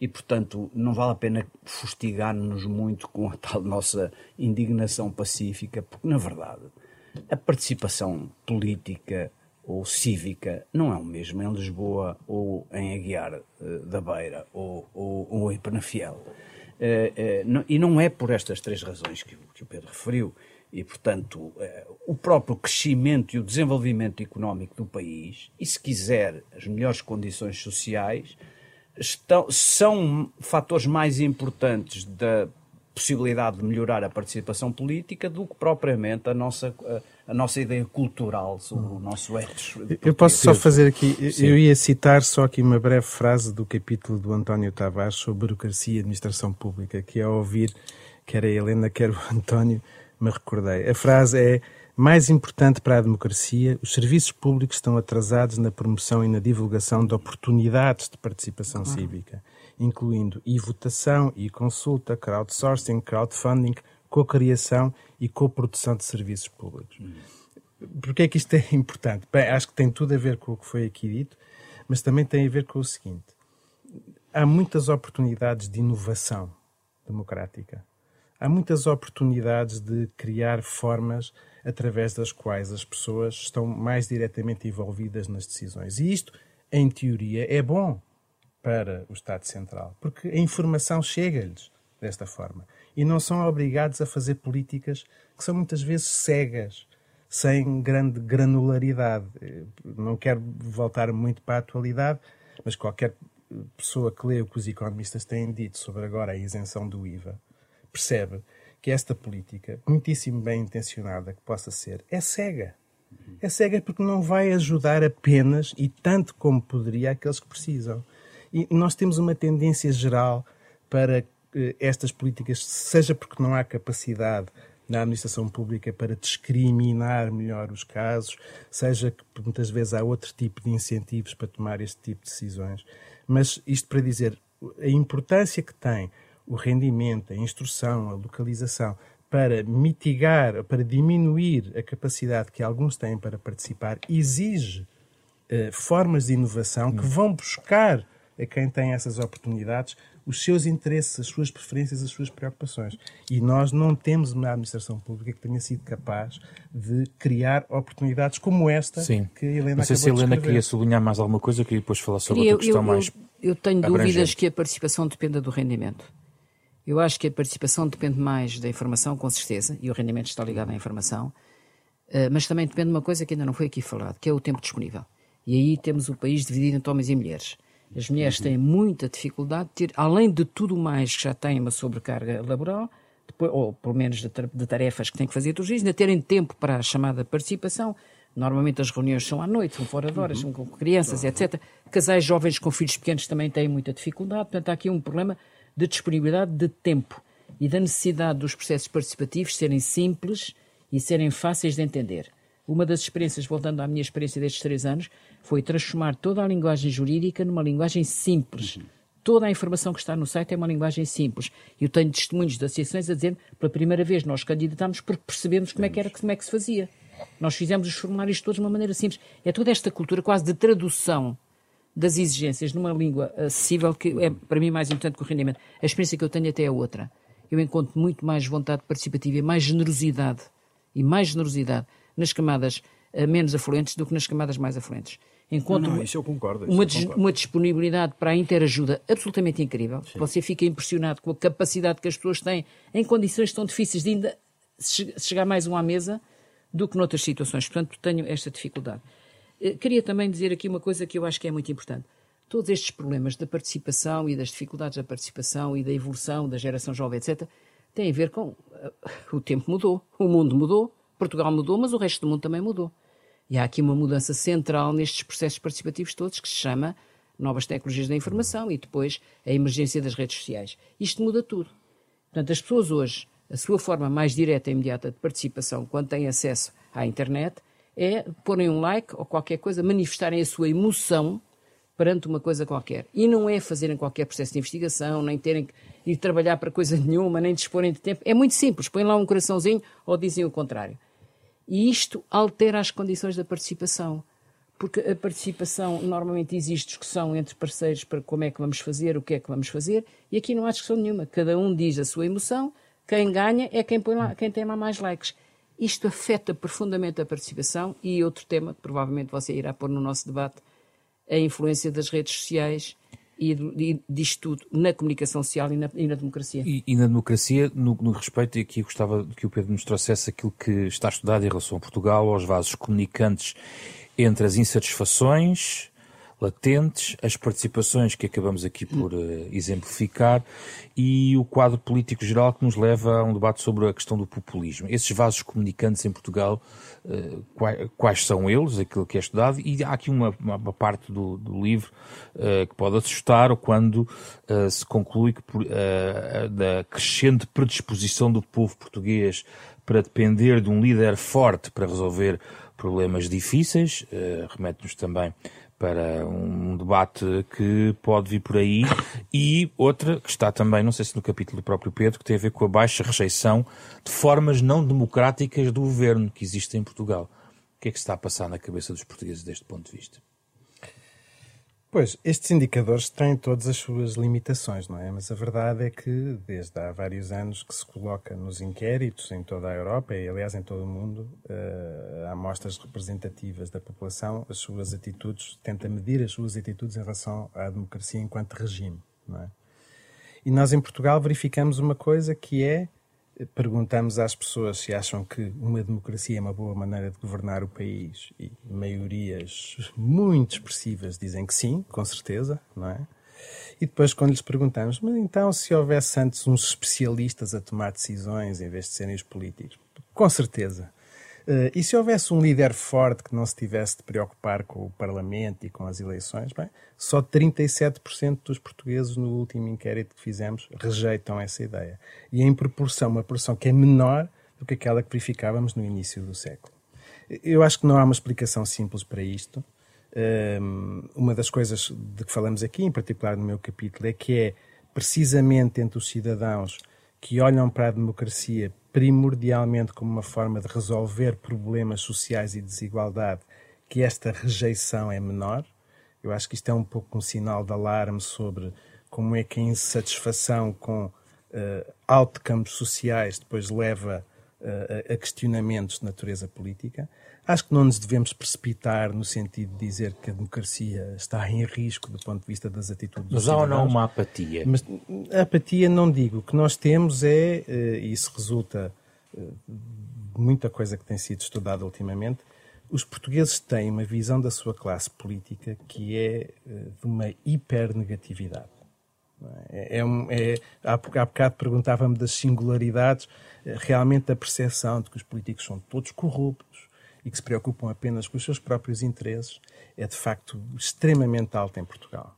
E, portanto, não vale a pena fustigar-nos muito com a tal nossa indignação pacífica, porque, na verdade, a participação política ou cívica não é o mesmo em Lisboa ou em Aguiar uh, da Beira ou, ou, ou em Penafiel. Uh, uh, e não é por estas três razões que, que o Pedro referiu. E, portanto, o próprio crescimento e o desenvolvimento económico do país, e se quiser, as melhores condições sociais, estão, são fatores mais importantes da possibilidade de melhorar a participação política do que propriamente a nossa, a nossa ideia cultural sobre o nosso ethos.
Eu posso só fazer aqui, Sim. eu ia citar só aqui uma breve frase do capítulo do António Tavares sobre burocracia e administração pública, que ao ouvir quer a Helena, quer o António, me recordei. A frase é mais importante para a democracia, os serviços públicos estão atrasados na promoção e na divulgação de oportunidades de participação cívica incluindo e-votação, e-consulta, crowdsourcing, crowdfunding, co-criação e co-produção de serviços públicos. Porquê é que isto é importante? Bem, acho que tem tudo a ver com o que foi aqui dito, mas também tem a ver com o seguinte. Há muitas oportunidades de inovação democrática. Há muitas oportunidades de criar formas através das quais as pessoas estão mais diretamente envolvidas nas decisões. E isto, em teoria, é bom para o Estado Central, porque a informação chega-lhes desta forma e não são obrigados a fazer políticas que são muitas vezes cegas, sem grande granularidade. Não quero voltar muito para a atualidade, mas qualquer pessoa que lê o que os economistas têm dito sobre agora a isenção do IVA percebe que esta política, muitíssimo bem intencionada que possa ser, é cega. É cega porque não vai ajudar apenas e tanto como poderia aqueles que precisam. E nós temos uma tendência geral para eh, estas políticas, seja porque não há capacidade na administração pública para discriminar melhor os casos, seja que muitas vezes há outro tipo de incentivos para tomar este tipo de decisões. Mas isto para dizer a importância que tem o rendimento, a instrução, a localização, para mitigar, para diminuir a capacidade que alguns têm para participar, exige eh, formas de inovação que vão buscar a quem tem essas oportunidades os seus interesses, as suas preferências, as suas preocupações. E nós não temos uma administração pública que tenha sido capaz de criar oportunidades como esta
Sim.
que a Helena
Não sei se a Helena queria sublinhar mais alguma coisa, eu queria depois falar sobre outra questão
eu,
mais.
Eu, eu tenho
abrangente.
dúvidas que a participação dependa do rendimento. Eu acho que a participação depende mais da informação, com certeza, e o rendimento está ligado à informação, eh, mas também depende de uma coisa que ainda não foi aqui falado, que é o tempo disponível. E aí temos o país dividido entre homens e mulheres. As mulheres têm muita dificuldade de ter, além de tudo mais que já têm uma sobrecarga laboral, depois, ou pelo menos de, de, tarefas que têm que fazer todos os dias, ainda terem tempo para a chamada participação. Normalmente as reuniões são à noite, são fora de horas, são com crianças, etc. Casais jovens com filhos pequenos também têm muita dificuldade. Portanto, há aqui um problema de disponibilidade de tempo e da necessidade dos processos participativos serem simples e serem fáceis de entender. Uma das experiências, voltando à minha experiência destes três anos, foi transformar toda a linguagem jurídica numa linguagem simples. Toda a informação que está no site é uma linguagem simples. Eu tenho testemunhos de associações a dizer pela primeira vez nós candidatámos porque percebemos como é que era, como é que se fazia. Nós fizemos os formulários todos de uma maneira simples. É toda esta cultura quase de tradução das exigências numa língua acessível que é para mim mais importante que o rendimento. A experiência que eu tenho até é outra. Eu encontro muito mais vontade participativa e mais generosidade e mais generosidade nas camadas uh, menos afluentes do que nas camadas mais afluentes. Encontro
não, não, isso eu concordo, isso
uma,
eu concordo.
uma disponibilidade para a interajuda absolutamente incrível. Sim. Você fica impressionado com a capacidade que as pessoas têm em condições tão difíceis de ainda chegar mais um à mesa do que noutras situações. Portanto, tenho esta dificuldade. Queria também dizer aqui uma coisa que eu acho que é muito importante. Todos estes problemas da participação e das dificuldades da participação e da evolução da geração jovem, etc., têm a ver com. O tempo mudou, o mundo mudou, Portugal mudou, mas o resto do mundo também mudou. E há aqui uma mudança central nestes processos participativos todos que se chama novas tecnologias da informação e depois a emergência das redes sociais. Isto muda tudo. Portanto, as pessoas hoje, a sua forma mais direta e imediata de participação, quando têm acesso à internet, é porem um like ou qualquer coisa, manifestarem a sua emoção perante uma coisa qualquer. E não é fazerem qualquer processo de investigação, nem terem que ir trabalhar para coisa nenhuma, nem disporem de tempo. É muito simples. Põem lá um coraçãozinho ou dizem o contrário. E isto altera as condições da participação. Porque a participação normalmente existe discussão entre parceiros para como é que vamos fazer, o que é que vamos fazer, e aqui não há discussão nenhuma. Cada um diz a sua emoção, quem ganha é quem, lá, quem tem lá mais likes. Isto afeta profundamente a participação e outro tema que provavelmente você irá pôr no nosso debate, a influência das redes sociais e, e disto tudo na comunicação social e na, e na democracia.
E, e, na democracia, no, no respeito, e aqui gostava que o Pedro nos trouxesse aquilo que está estudado em relação a Portugal, aos vasos comunicantes entre as insatisfações latentes, as participações que acabamos aqui por uh, exemplificar e o quadro político geral que nos leva a um debate sobre a questão do populismo. Esses vasos comunicantes em Portugal, uh, quais, quais, são eles, aquilo que é estudado, e há aqui uma, uma parte do, do livro uh, que pode assustar quando se conclui que da crescente predisposição do povo português para depender de um líder forte para resolver problemas difíceis, remete-nos também para um debate que pode vir por aí e outra que está também, não sei se no capítulo do próprio Pedro, que tem a ver com a baixa rejeição de formas não democráticas do governo que existe em Portugal. O que é que está a passar na cabeça dos portugueses deste ponto de vista?
Pois, estes indicadores têm todas as suas limitações, não é? Mas a verdade é que, desde há vários anos que se coloca nos inquéritos em toda a Europa e, aliás, em todo o mundo, uh, amostras representativas da população, as suas atitudes, tenta medir as suas atitudes em relação à democracia enquanto regime, não é? E nós, em Portugal, verificamos uma coisa que é perguntamos às pessoas se acham que uma democracia é uma boa maneira de governar o país e maiorias muito expressivas dizem que sim, com certeza, não é? E depois, quando lhes perguntamos, mas então se houvesse antes uns especialistas a tomar decisões em vez de serem os políticos? Com certeza. Uh, e se houvesse um líder forte que não se tivesse de preocupar com o Parlamento e com as eleições, bem, só 37% dos portugueses no último inquérito que fizemos rejeitam essa ideia. E em proporção, uma proporção que é menor do que aquela que verificávamos no início do século. Eu acho que não há uma explicação simples para isto. Um, uma das coisas de que falamos aqui, em particular no meu capítulo, é que é precisamente entre os cidadãos que olham para a democracia primordialmente como uma forma de resolver problemas sociais e desigualdade, que esta rejeição é menor. Eu acho que isto é um pouco um sinal de alarme sobre como é que a insatisfação com uh, outcomes sociais depois leva uh, a questionamentos de natureza política. Acho que não nos devemos precipitar no sentido de dizer que a democracia está em risco do ponto de vista das atitudes
Mas há ou não uma apatia?
Mas a apatia não digo. O que nós temos é, eh, e isso resulta de eh, muita coisa que tem sido estudada ultimamente, os portugueses têm uma visão da sua classe política que é eh, de uma hipernegatividade. É, é, um, é, há, há bocado perguntava-me das singularidades, realmente a percepção de que os políticos são todos corruptos, e que se preocupam apenas com os seus próprios interesses é de facto extremamente alta em Portugal.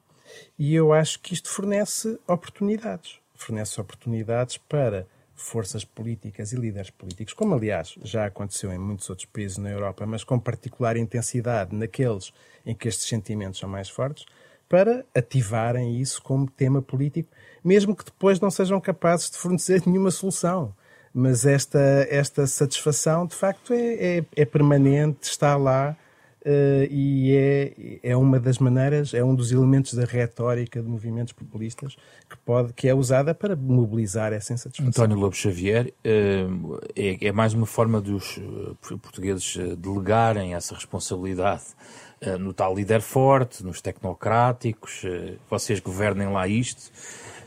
E eu acho que isto fornece oportunidades. Fornece oportunidades para forças políticas e líderes políticos, como aliás já aconteceu em muitos outros países na Europa, mas com particular intensidade naqueles em que estes sentimentos são mais fortes, para ativarem isso como tema político, mesmo que depois não sejam capazes de fornecer nenhuma solução mas esta, esta satisfação de facto é, é, é permanente, está lá uh, e é, é uma das maneiras, é um dos elementos da retórica de movimentos populistas que, pode, que é usada para mobilizar essa insatisfação.
António Lobo Xavier, uh, é, é, mais uma forma dos uh, portugueses delegarem essa responsabilidade no tal líder forte, nos tecnocráticos, vocês governem lá isto.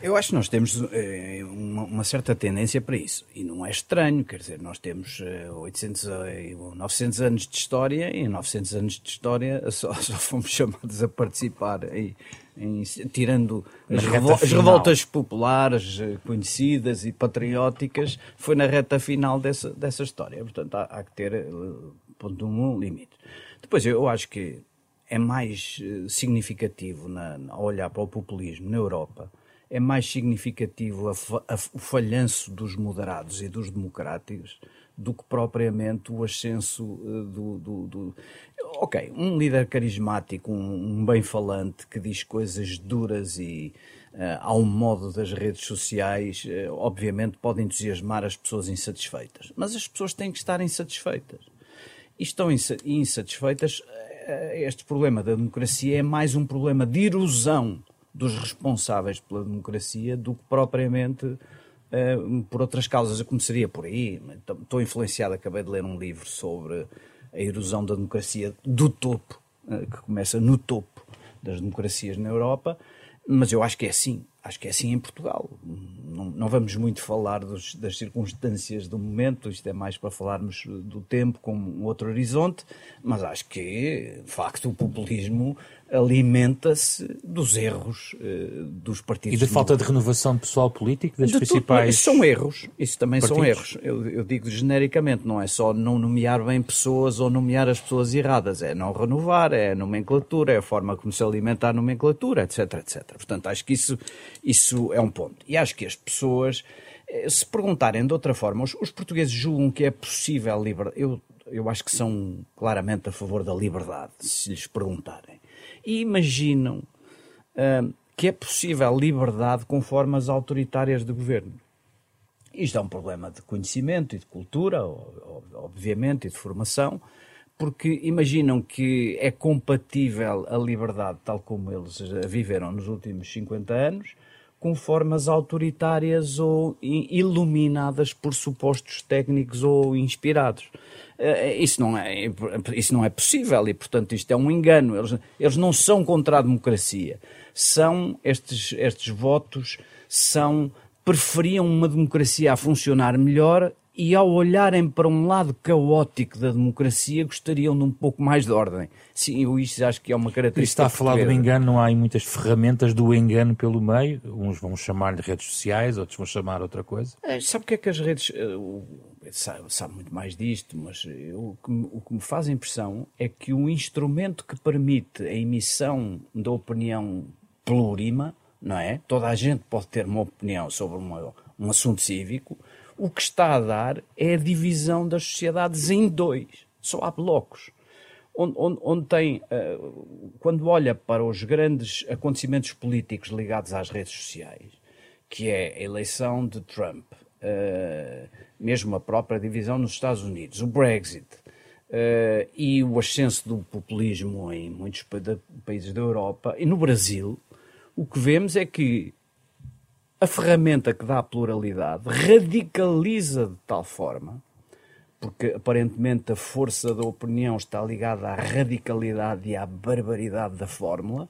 Eu acho que nós temos é, uma, uma, certa tendência para isso. E não é estranho, quer dizer, nós temos 800, eh, 900 anos de história e em 900 anos de história só, só fomos chamados a participar, em, em, tirando as, revol as, revoltas populares conhecidas e patrióticas, foi na reta final dessa, dessa história. Portanto, há, há que ter, ponto um, limite. Depois, eu acho que é mais significativo na, na olhar para o populismo na Europa é mais significativo a, a, o falhanço dos moderados e dos democráticos do que propriamente o ascenso uh, do, do, do, Ok, um líder carismático, um, um bem-falante que diz coisas duras e uh, ao modo das redes sociais, uh, obviamente pode entusiasmar as pessoas insatisfeitas. Mas as pessoas têm que estar insatisfeitas. E estão insatisfeitas. Este problema da democracia é mais um problema de erosão dos responsáveis pela democracia do que propriamente uh, por outras causas. Eu começaria por aí. Estou influenciado, acabei de ler um livro sobre a erosão da democracia do topo, uh, que começa no topo das democracias na Europa, mas eu acho que é assim. Acho que é assim em Portugal. Não, não vamos muito falar dos, das circunstâncias do momento, isto é mais para falarmos do tempo como um outro horizonte, mas acho que, de facto, o populismo alimenta-se dos erros uh, dos partidos.
E da falta de renovação de pessoal político das de principais.
Isso são erros. Isso também partidos. são erros. Eu, eu, digo genericamente, não é só não nomear bem pessoas ou nomear as pessoas erradas. É não renovar, é a nomenclatura, é a forma como se alimenta a nomenclatura, etc, etc. Portanto, acho que isso, isso é um ponto. E acho que as pessoas, eh, se perguntarem de outra forma, os, os portugueses julgam que é possível liberar. Eu, eu acho que são claramente a favor da liberdade, se lhes perguntarem imaginam uh, que é possível liberdade com formas autoritárias de governo. Isto é um problema de conhecimento e de cultura, obviamente, e de formação, porque imaginam que é compatível a liberdade tal como eles a viveram nos últimos 50 anos com formas autoritárias ou iluminadas por supostos técnicos ou inspirados. Eh, isso não, é, isso não é possível e, portanto, isto é um engano. Eles, eles não são contra a democracia. São estes, estes votos são preferiam uma democracia a funcionar melhor e ao olharem para um lado caótico da democracia gostariam de um pouco mais de ordem. Sim, eu isso acho que é uma característica.
está a falar do engano, não há aí muitas ferramentas do engano pelo meio. Uns vão chamar-lhe redes sociais, outros vão chamar outra coisa.
É, sabe o que é que as redes. Uh, sabe, sabe, muito mais disto, mas eu, o, que, o que me faz impressão é que o instrumento que permite a emissão da opinião plurima, não é? Toda a gente pode ter uma opinião sobre uma, um assunto cívico o que está a dar é a divisão das sociedades em dois. Só há blocos. Onde, onde, onde tem, uh, quando olha para os grandes acontecimentos políticos ligados às redes sociais, que é a eleição de Trump, uh, mesmo a própria divisão nos Estados Unidos, o Brexit uh, e o ascenso do populismo em muitos países da Europa e no Brasil, o que vemos é que a ferramenta que dá a pluralidade radicaliza de tal forma, porque aparentemente a força da opinião está ligada à radicalidade e à barbaridade da fórmula,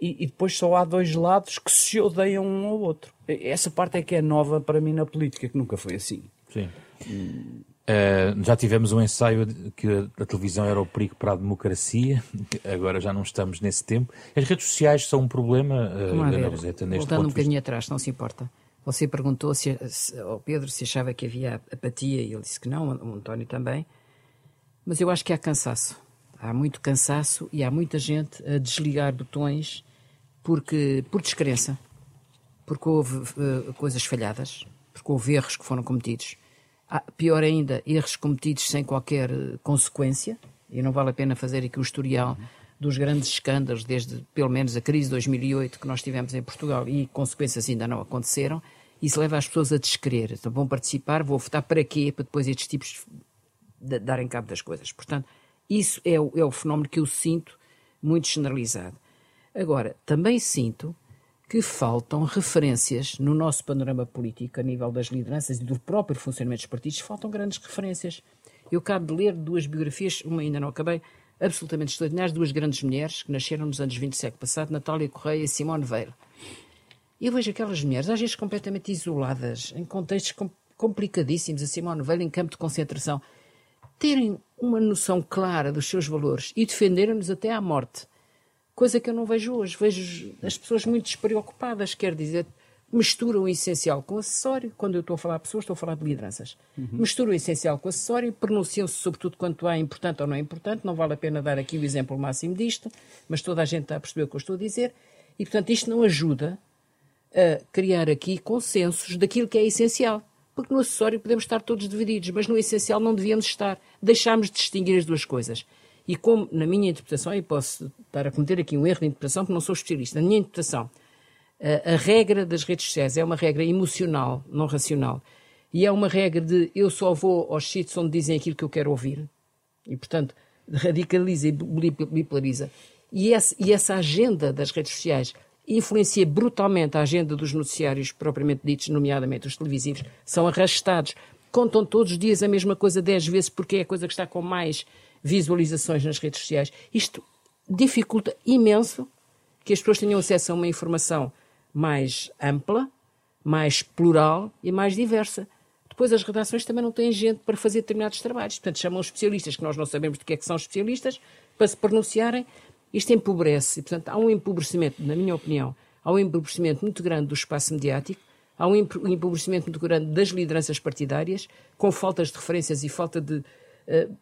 e, e, depois só há dois lados que se odeiam um ao outro. Essa parte é que é nova para mim na política, que nunca foi assim.
Sim. Hum. Uh, já tivemos um ensaio de que a televisão era o perigo para a democracia, agora já não estamos nesse tempo. As redes sociais são um problema, uh, Ana Roseta, neste
Voltando um bocadinho atrás, não se importa. Você perguntou se, se, ao Pedro se achava que havia apatia e ele disse que não, o António também. Mas eu acho que há cansaço. Há muito cansaço e há muita gente a desligar botões porque, por descrença, porque houve uh, coisas falhadas, porque houve erros que foram cometidos pior ainda, erros cometidos sem qualquer eh, consequência, e não vale a pena fazer aqui o historial dos grandes escândalos, desde pelo menos a crise de 2008 que nós tivemos em Portugal e consequências ainda não aconteceram, isso leva as pessoas a descrever. Então vão participar, vou votar para quê? Para depois estes tipos de, darem cabo das coisas. Portanto, isso é o, é o fenómeno que eu sinto muito generalizado. Agora, também sinto que faltam referências no nosso panorama político, a nível das lideranças e do próprio funcionamento dos partidos, faltam grandes referências. Eu acabo de ler duas biografias, uma ainda não acabei, absolutamente extraordinárias, duas grandes mulheres que nasceram nos anos 20 do século passado, Natália Correia e Simone Veil. Eu vejo aquelas mulheres, às vezes completamente isoladas, em contextos complicadíssimos, a Simone Veil em campo de concentração, terem uma noção clara dos seus valores e defenderem-nos até à morte coisa que eu não vejo hoje. Vejo as pessoas muito despreocupadas, quer dizer, misturam o essencial com o acessório. Quando eu estou a falar de pessoas, estou a falar de lideranças. Uhum. Misturam o essencial com o acessório, pronunciam-se sobretudo quanto há importante ou não é importante. Não vale a pena dar aqui o exemplo máximo disto, mas toda a gente está a perceber o que eu estou a dizer. E, portanto, isto não ajuda a criar aqui consensos daquilo que é essencial. Porque no acessório podemos estar todos divididos, mas no essencial não devíamos estar. Deixámos de distinguir as duas coisas. E como, na minha interpretação, e posso estar a cometer aqui um erro de interpretação, porque não sou especialista, na minha interpretação, a, a regra das redes sociais é uma regra emocional, não racional. E é uma regra de eu só vou aos sítios onde dizem aquilo que eu quero ouvir. E, portanto, radicaliza e bipolariza. E e essa agenda das redes sociais influencia brutalmente a agenda dos noticiários propriamente ditos, nomeadamente os televisivos, são arrastados. Contam todos os dias a mesma coisa dez vezes porque é a coisa que está com mais visualizações nas redes sociais. Isto dificulta imenso que as pessoas tenham acesso a uma informação mais ampla, mais plural e mais diversa. Depois as redações também não têm gente para fazer determinados trabalhos. Portanto, chamam especialistas, que nós não sabemos do que é que são especialistas, para se pronunciarem. Isto empobrece. Portanto, há um empobrecimento, na minha opinião, há um empobrecimento muito grande do espaço mediático, há um empobrecimento muito grande das lideranças partidárias, com faltas de referências e falta de uh,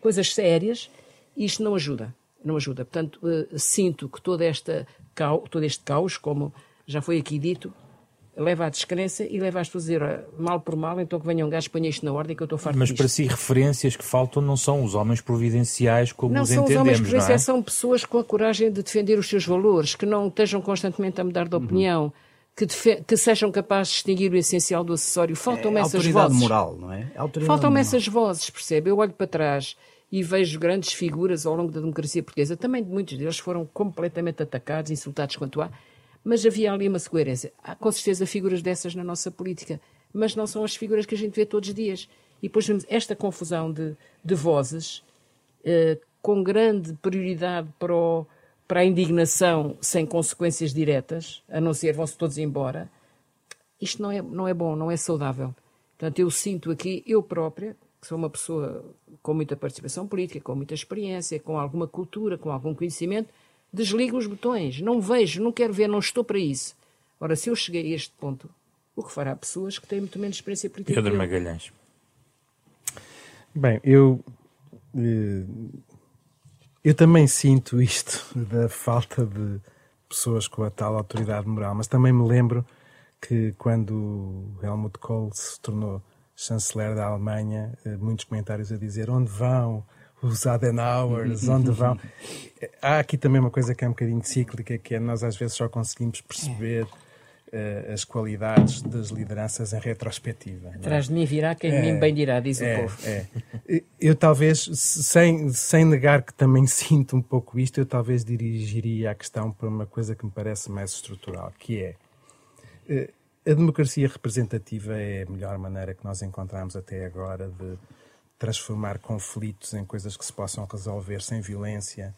coisas sérias, isto não ajuda. Não ajuda. Portanto, uh, sinto que toda esta, todo este caos, como já foi aqui dito, leva à descrença e leva as pessoas a dizer mal por mal, então que venham gajos, ponha isto na ordem que eu estou farto
Mas para si, referências que faltam não são os homens providenciais como
não
os
são
entendemos,
os homens providenciais,
é?
são pessoas com a coragem de defender os seus valores, que não estejam constantemente a mudar de uhum. opinião. Uhum. Que, que, sejam capazes de distinguir o essencial do acessório. Faltam-me é, essas vozes.
moral, não é?
Faltam-me essas vozes, percebe? Eu olho para trás e vejo grandes figuras ao longo da democracia portuguesa. Também muitos deles foram completamente atacados, insultados quanto há, mas havia ali uma coerência. Há com certeza figuras dessas na nossa política, mas não são as figuras que a gente vê todos os dias. E depois vemos esta confusão de, de vozes, eh, com grande prioridade para, o, para a indignação sem consequências diretas, a não ser vão-se todos embora. isto não é, não é bom, não é saudável. Portanto, eu sinto aqui, eu própria, que sou uma pessoa com muita participação política, com muita experiência, com alguma cultura, com algum conhecimento, desligo os botões. Não vejo, não quero ver, não estou para isso. Ora, se eu cheguei a este ponto, o que fará pessoas que têm muito menos experiência política?
Pedro Magalhães.
Bem, eu. Eh, eu também sinto isto da falta de pessoas com a tal autoridade moral, mas também me lembro que quando Helmut Kohl se tornou chanceler da Alemanha, eh, muitos comentários a dizer onde vão os Adenauers, onde vão. Há aqui também uma coisa que é um bocadinho cíclica, que é nós às vezes só conseguimos perceber uh, as qualidades das lideranças em retrospectiva.
Atrás de mim virá quem é, mim bem dirá, diz
é,
o povo.
É. Eu talvez, sem, sem negar que também sinto um pouco isto, eu talvez dirigiria a questão para uma coisa que me parece mais estrutural, que é uh, a democracia representativa é a melhor maneira que nós encontramos até agora de transformar conflitos em coisas que se possam resolver sem violência,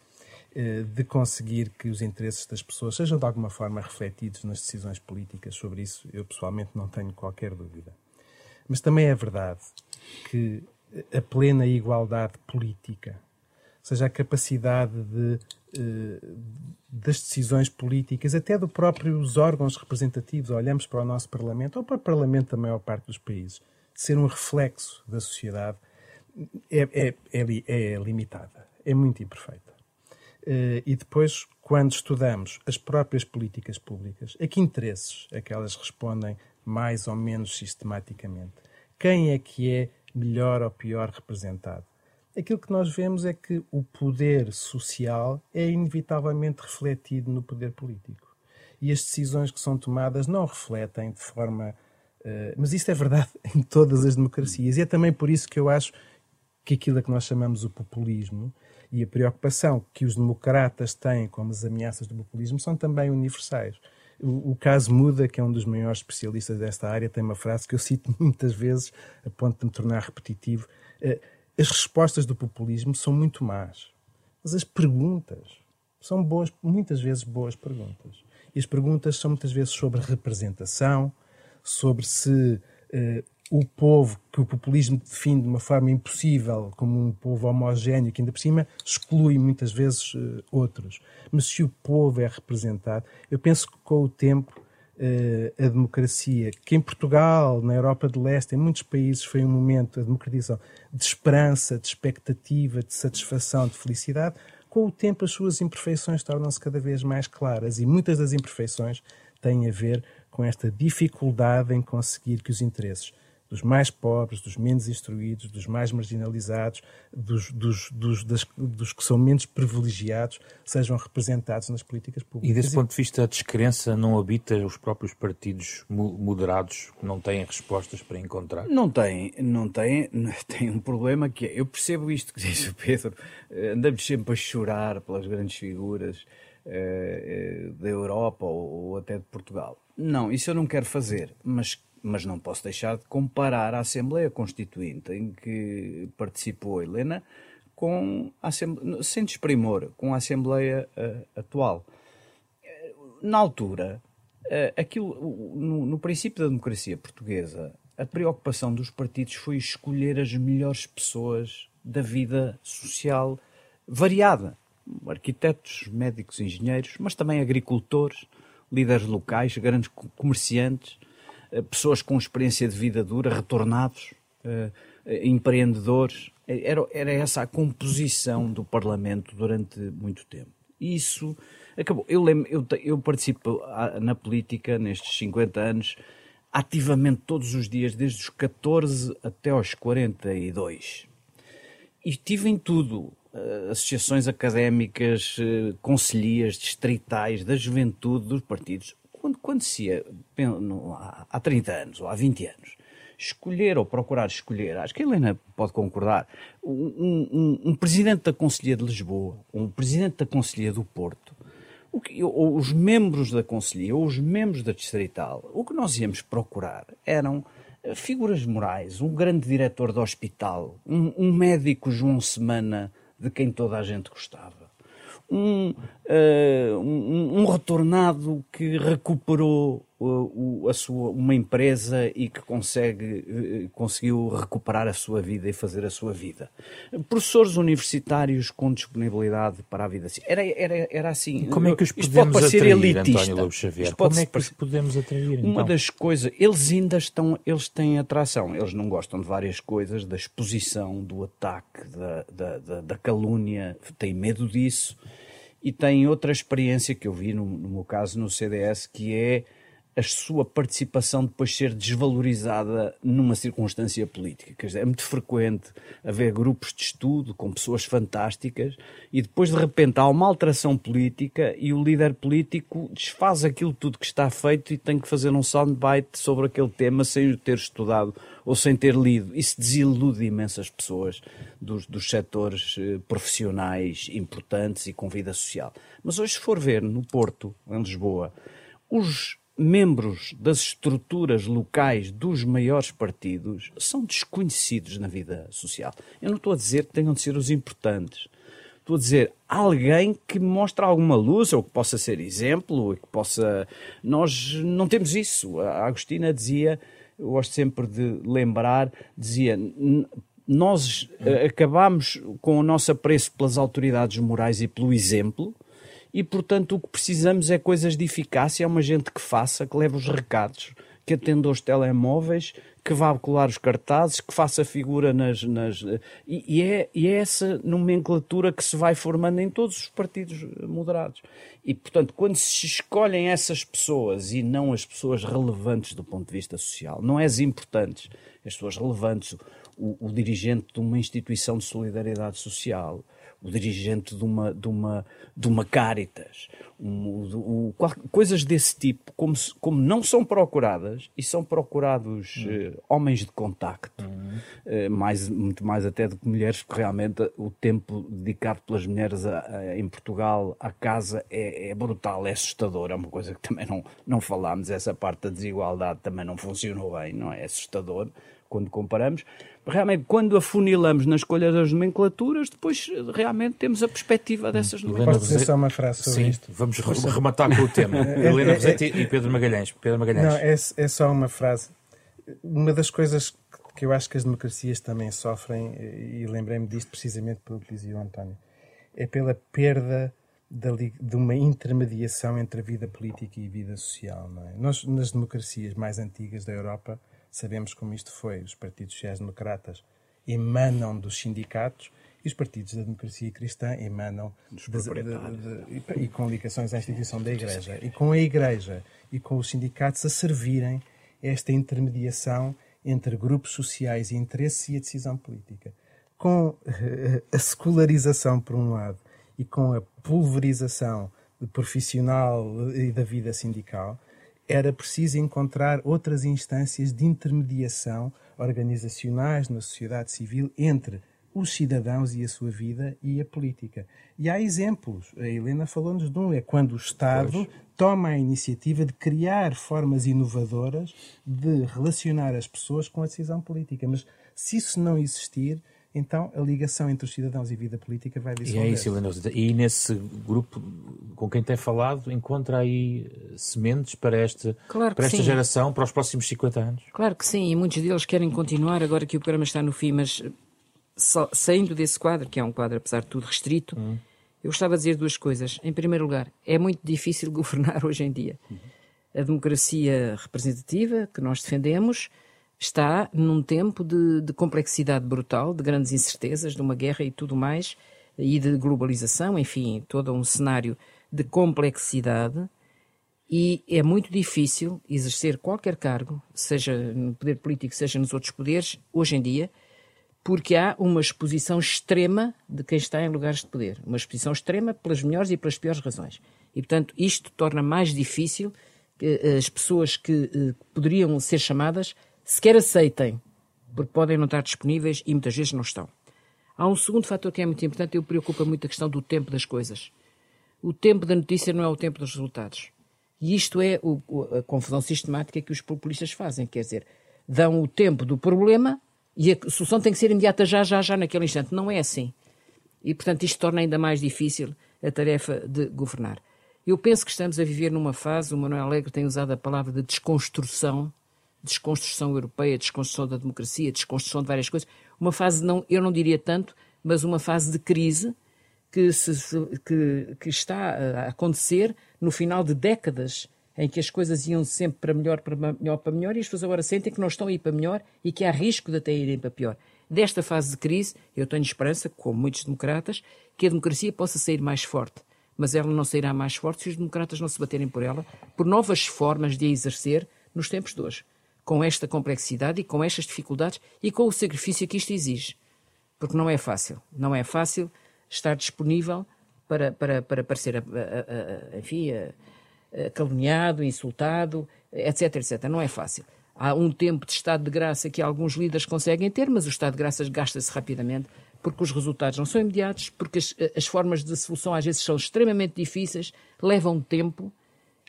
de conseguir que os interesses das pessoas sejam de alguma forma refletidos nas decisões políticas. Sobre isso, eu pessoalmente não tenho qualquer dúvida. Mas também é verdade que a plena igualdade política, ou seja, a capacidade de eh, das decisões políticas, até dos próprios órgãos representativos, olhamos para o nosso Parlamento, ou para o Parlamento da maior parte dos países, ser um reflexo da sociedade, é, é, é, é limitada, é muito imperfeita. Eh, e depois, quando estudamos as próprias políticas públicas, a que interesses é que elas respondem mais ou menos sistematicamente? Quem é que é melhor ou pior representado? aquilo que nós vemos é que o poder social é inevitavelmente refletido no poder político. E as decisões que são tomadas não refletem de forma. Uh, mas isso é verdade em todas as democracias. E é também por isso que eu acho que aquilo a que nós chamamos o populismo e a preocupação que os democratas têm com as ameaças do populismo são também universais. O, caso Muda, que é um dos maiores especialistas desta área, tem uma frase que eu cito muitas vezes, a ponto de me tornar repetitivo. Uh, as respostas do populismo são muito más. Mas as perguntas são boas, muitas vezes boas perguntas. E as perguntas são muitas vezes sobre representação, sobre se uh, o povo que o populismo define de uma forma impossível, como um povo homogéneo, que ainda por cima exclui muitas vezes uh, outros. Mas se o povo é representado, eu penso que com o tempo uh, a democracia, que em Portugal, na Europa de Leste, em muitos países foi um momento, a democratização, de esperança, de expectativa, de satisfação, de felicidade, com o tempo as suas imperfeições tornam-se cada vez mais claras e muitas das imperfeições têm a ver com esta dificuldade em conseguir que os interesses dos mais pobres, dos menos instruídos, dos mais marginalizados, dos, dos, dos, das, dos que são menos privilegiados, sejam representados nas políticas públicas.
E desse ponto de vista, a descrença não habita os próprios partidos moderados, que não têm respostas para encontrar?
Não tem, não tem, tem um problema que é, eu percebo isto que diz o Pedro, eh, andamos sempre a chorar pelas grandes figuras eh, eh, da Europa ou, ou até de Portugal. Não, isso eu não quero fazer, mas mas não posso deixar de comparar a Assembleia Constituinte em que participou Helena com a Assembleia, sem desprimor, com a Assembleia uh, atual. Na altura, uh, aquilo, no, no princípio da democracia portuguesa, a preocupação dos partidos foi escolher as melhores pessoas da vida social variada. Arquitetos, médicos, engenheiros, mas também agricultores, líderes locais, grandes comerciantes, pessoas com experiência de vida dura, retornados, eh, eh, empreendedores. Era, era essa a composição do Parlamento durante muito tempo. Isso acabou. Eu, lembro, eu, eu participo na política nestes 50 anos ativamente todos os dias, desde os 14 até aos 42. E tive em tudo. Associações académicas, conselhias distritais, da juventude, dos partidos quando, quando se há 30 anos ou há 20 anos, escolher ou procurar escolher, acho que a Helena pode concordar, um, um, um presidente da Conselhia de Lisboa, um presidente da Conselhia do Porto, que, ou os membros da Conselhia, ou os membros da Distrital, o que nós íamos procurar eram eh, figuras morais, um grande diretor de hospital, um, um médico João Semana, de quem toda a gente gostava um, uh, um, um, retornado que recuperou a sua, uma empresa e que consegue, eh, conseguiu recuperar a sua vida e fazer a sua vida. Professores universitários com disponibilidade para a vida. Era, era, era assim.
Como é que os podemos atrair, elitista. António Lobo Xavier? Como é que os podemos atrair,
então? Uma das coisas, eles ainda estão, eles têm atração, eles não gostam de várias coisas, da exposição, do ataque, da, da, da, da calúnia, têm medo disso. E têm outra experiência que eu vi, no, no meu caso, no CDS, que é a sua participação depois ser desvalorizada numa circunstância política. Quer dizer, é muito frequente haver grupos de estudo com pessoas fantásticas e depois de repente há uma alteração política e o líder político desfaz aquilo tudo que está feito e tem que fazer um soundbite sobre aquele tema sem o ter estudado ou sem ter lido. Isso desilude imensas pessoas dos, dos setores eh, profissionais importantes e com vida social. Mas hoje, se for ver no Porto, em Lisboa, os membros das estruturas locais dos maiores partidos são desconhecidos na vida social. Eu não estou a dizer que tenham de ser os importantes. Estou a dizer alguém que mostra alguma luz ou que possa ser exemplo, que possa. Nós não temos isso. A Agostina dizia, eu gosto sempre de lembrar, dizia. Nós eh, acabamos com o nosso apreço pelas autoridades morais e pelo exemplo, e, portanto, o que precisamos é coisas de eficácia, é uma gente que faça, que leve os recados, que atenda aos telemóveis, que vá colar os cartazes, que faça figura nas. nas e, e, é, e é essa nomenclatura que se vai formando em todos os partidos moderados. E, portanto, quando se escolhem essas pessoas e não as pessoas relevantes do ponto de vista social, não é as importantes, as pessoas relevantes, o, o dirigente de uma instituição de solidariedade social, o dirigente de uma, de uma, de uma Caritas, um, o, coisas desse tipo, como, como não são procuradas e são procurados uhum. uh, homens de contacto, uhum. uh, mais, muito mais até do que mulheres, porque realmente o tempo dedicado pelas mulheres a, a, em Portugal à casa é, é, brutal, é assustador, é uma coisa que também não, não falámos, essa parte da desigualdade também não funcionou bem, não é? É assustador quando comparamos. Realmente, quando afunilamos na escolha das nomenclaturas, depois realmente temos a perspectiva dessas
nomenclaturas. Posso dizer só uma frase sobre
Sim,
isto?
Vamos rematar com o tema. É, é, Helena Rosete é, e Pedro Magalhães. Pedro Magalhães.
Não, é, é só uma frase. Uma das coisas que eu acho que as democracias também sofrem, e lembrei-me disto precisamente pelo que dizia o António, é pela perda de uma intermediação entre a vida política e a vida social. Não é? Nós, nas democracias mais antigas da Europa, Sabemos como isto foi. Os partidos sociais-democratas emanam dos sindicatos e os partidos da democracia cristã emanam
dos de, de,
de, e com ligações à instituição da Igreja. E com a Igreja e com os sindicatos a servirem esta intermediação entre grupos sociais e interesses e a decisão política. Com a secularização, por um lado, e com a pulverização profissional e da vida sindical, era preciso encontrar outras instâncias de intermediação organizacionais na sociedade civil entre os cidadãos e a sua vida e a política. E há exemplos. A Helena falou-nos de um. É quando o Estado pois. toma a iniciativa de criar formas inovadoras de relacionar as pessoas com a decisão política. Mas se isso não existir, então a ligação entre os cidadãos e a vida política vai dissolver.
E é isso, Helena. E nesse grupo com quem tem falado, encontra aí eh, sementes para, este, claro para esta sim. geração, para os próximos 50 anos?
Claro que sim, e muitos deles querem continuar agora que o programa está no fim, mas só, saindo desse quadro, que é um quadro, apesar de tudo, restrito, hum. eu gostava de dizer duas coisas. Em primeiro lugar, é muito difícil governar hoje em dia. Hum. A democracia representativa, que nós defendemos, está num tempo de, de, complexidade brutal, de grandes incertezas, de uma guerra e tudo mais, e de globalização, enfim, todo um cenário de complexidade. E é muito difícil exercer qualquer cargo, seja no poder político, seja nos outros poderes, hoje em dia, porque há uma exposição extrema de quem está em lugares de poder. Uma exposição extrema pelas melhores e pelas piores razões. E, portanto, isto torna mais difícil que eh, as pessoas que eh, poderiam ser chamadas sequer aceitem, porque podem não estar disponíveis e muitas vezes não estão. Há um segundo fator que é muito importante e preocupa muito a questão do tempo das coisas. O tempo da notícia não é o tempo dos resultados. E isto é o, a confusão sistemática que os populistas fazem, quer dizer, dão o tempo do problema e a solução tem que ser imediata já, já, já, naquele instante. Não é assim. E, portanto, isto torna ainda mais difícil a tarefa de governar. Eu penso que estamos a viver numa fase, o Manuel Alegre tem usado a palavra de desconstrução, desconstrução europeia, desconstrução da democracia, desconstrução de várias coisas. Uma fase, não, eu não diria tanto, mas uma fase de crise que, se, que, que está a acontecer no final de décadas em que as coisas iam sempre para melhor, para melhor, para melhor, e as pessoas agora sentem que não estão a ir para melhor e que há risco de até irem para pior. Desta fase de crise, eu tenho esperança, como muitos democratas, que a democracia possa sair mais forte. Mas ela não sairá mais forte se os democratas não se baterem por ela, por novas formas de a exercer nos tempos de hoje. Com esta complexidade e com estas dificuldades e com o sacrifício que isto exige. Porque não é fácil. Não é fácil estar disponível para, para, para parecer, enfim, caluniado, insultado, etc, etc. Não é fácil. Há um tempo de estado de graça que alguns líderes conseguem ter, mas o estado de graça gasta-se rapidamente porque os resultados não são imediatos, porque as, as, formas de solução às vezes são extremamente difíceis, levam tempo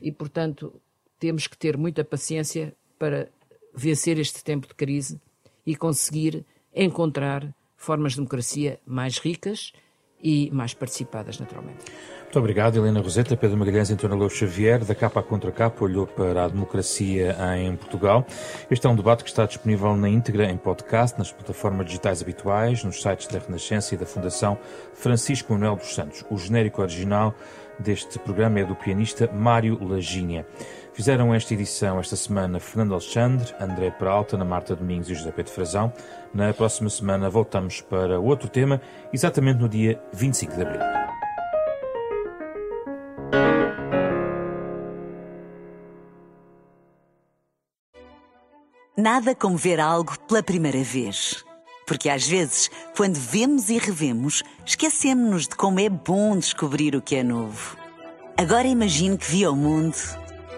e, portanto, temos que ter muita paciência para vencer este tempo de crise e conseguir encontrar formas de democracia mais ricas e mais participadas, naturalmente.
Muito obrigado, Helena Roseta. Pedro Magalhães António Lobo Xavier, da capa à contra capa, olhou para a democracia em Portugal. Este é um debate que está disponível na íntegra em podcast, nas plataformas digitais habituais, nos sites da Renascença e da Fundação Francisco Manuel dos Santos. O genérico original deste programa é do pianista Mário Lagínia. Fizeram esta edição esta semana Fernando Alexandre, André Peralta, Ana Marta Domingos e José Pedro Frazão. Na próxima semana voltamos para outro tema, exatamente no dia 25 de abril.
Nada como ver algo pela primeira vez. Porque às vezes, quando vemos e revemos, esquecemos-nos de como é bom descobrir o que é novo. Agora imagine que viu o mundo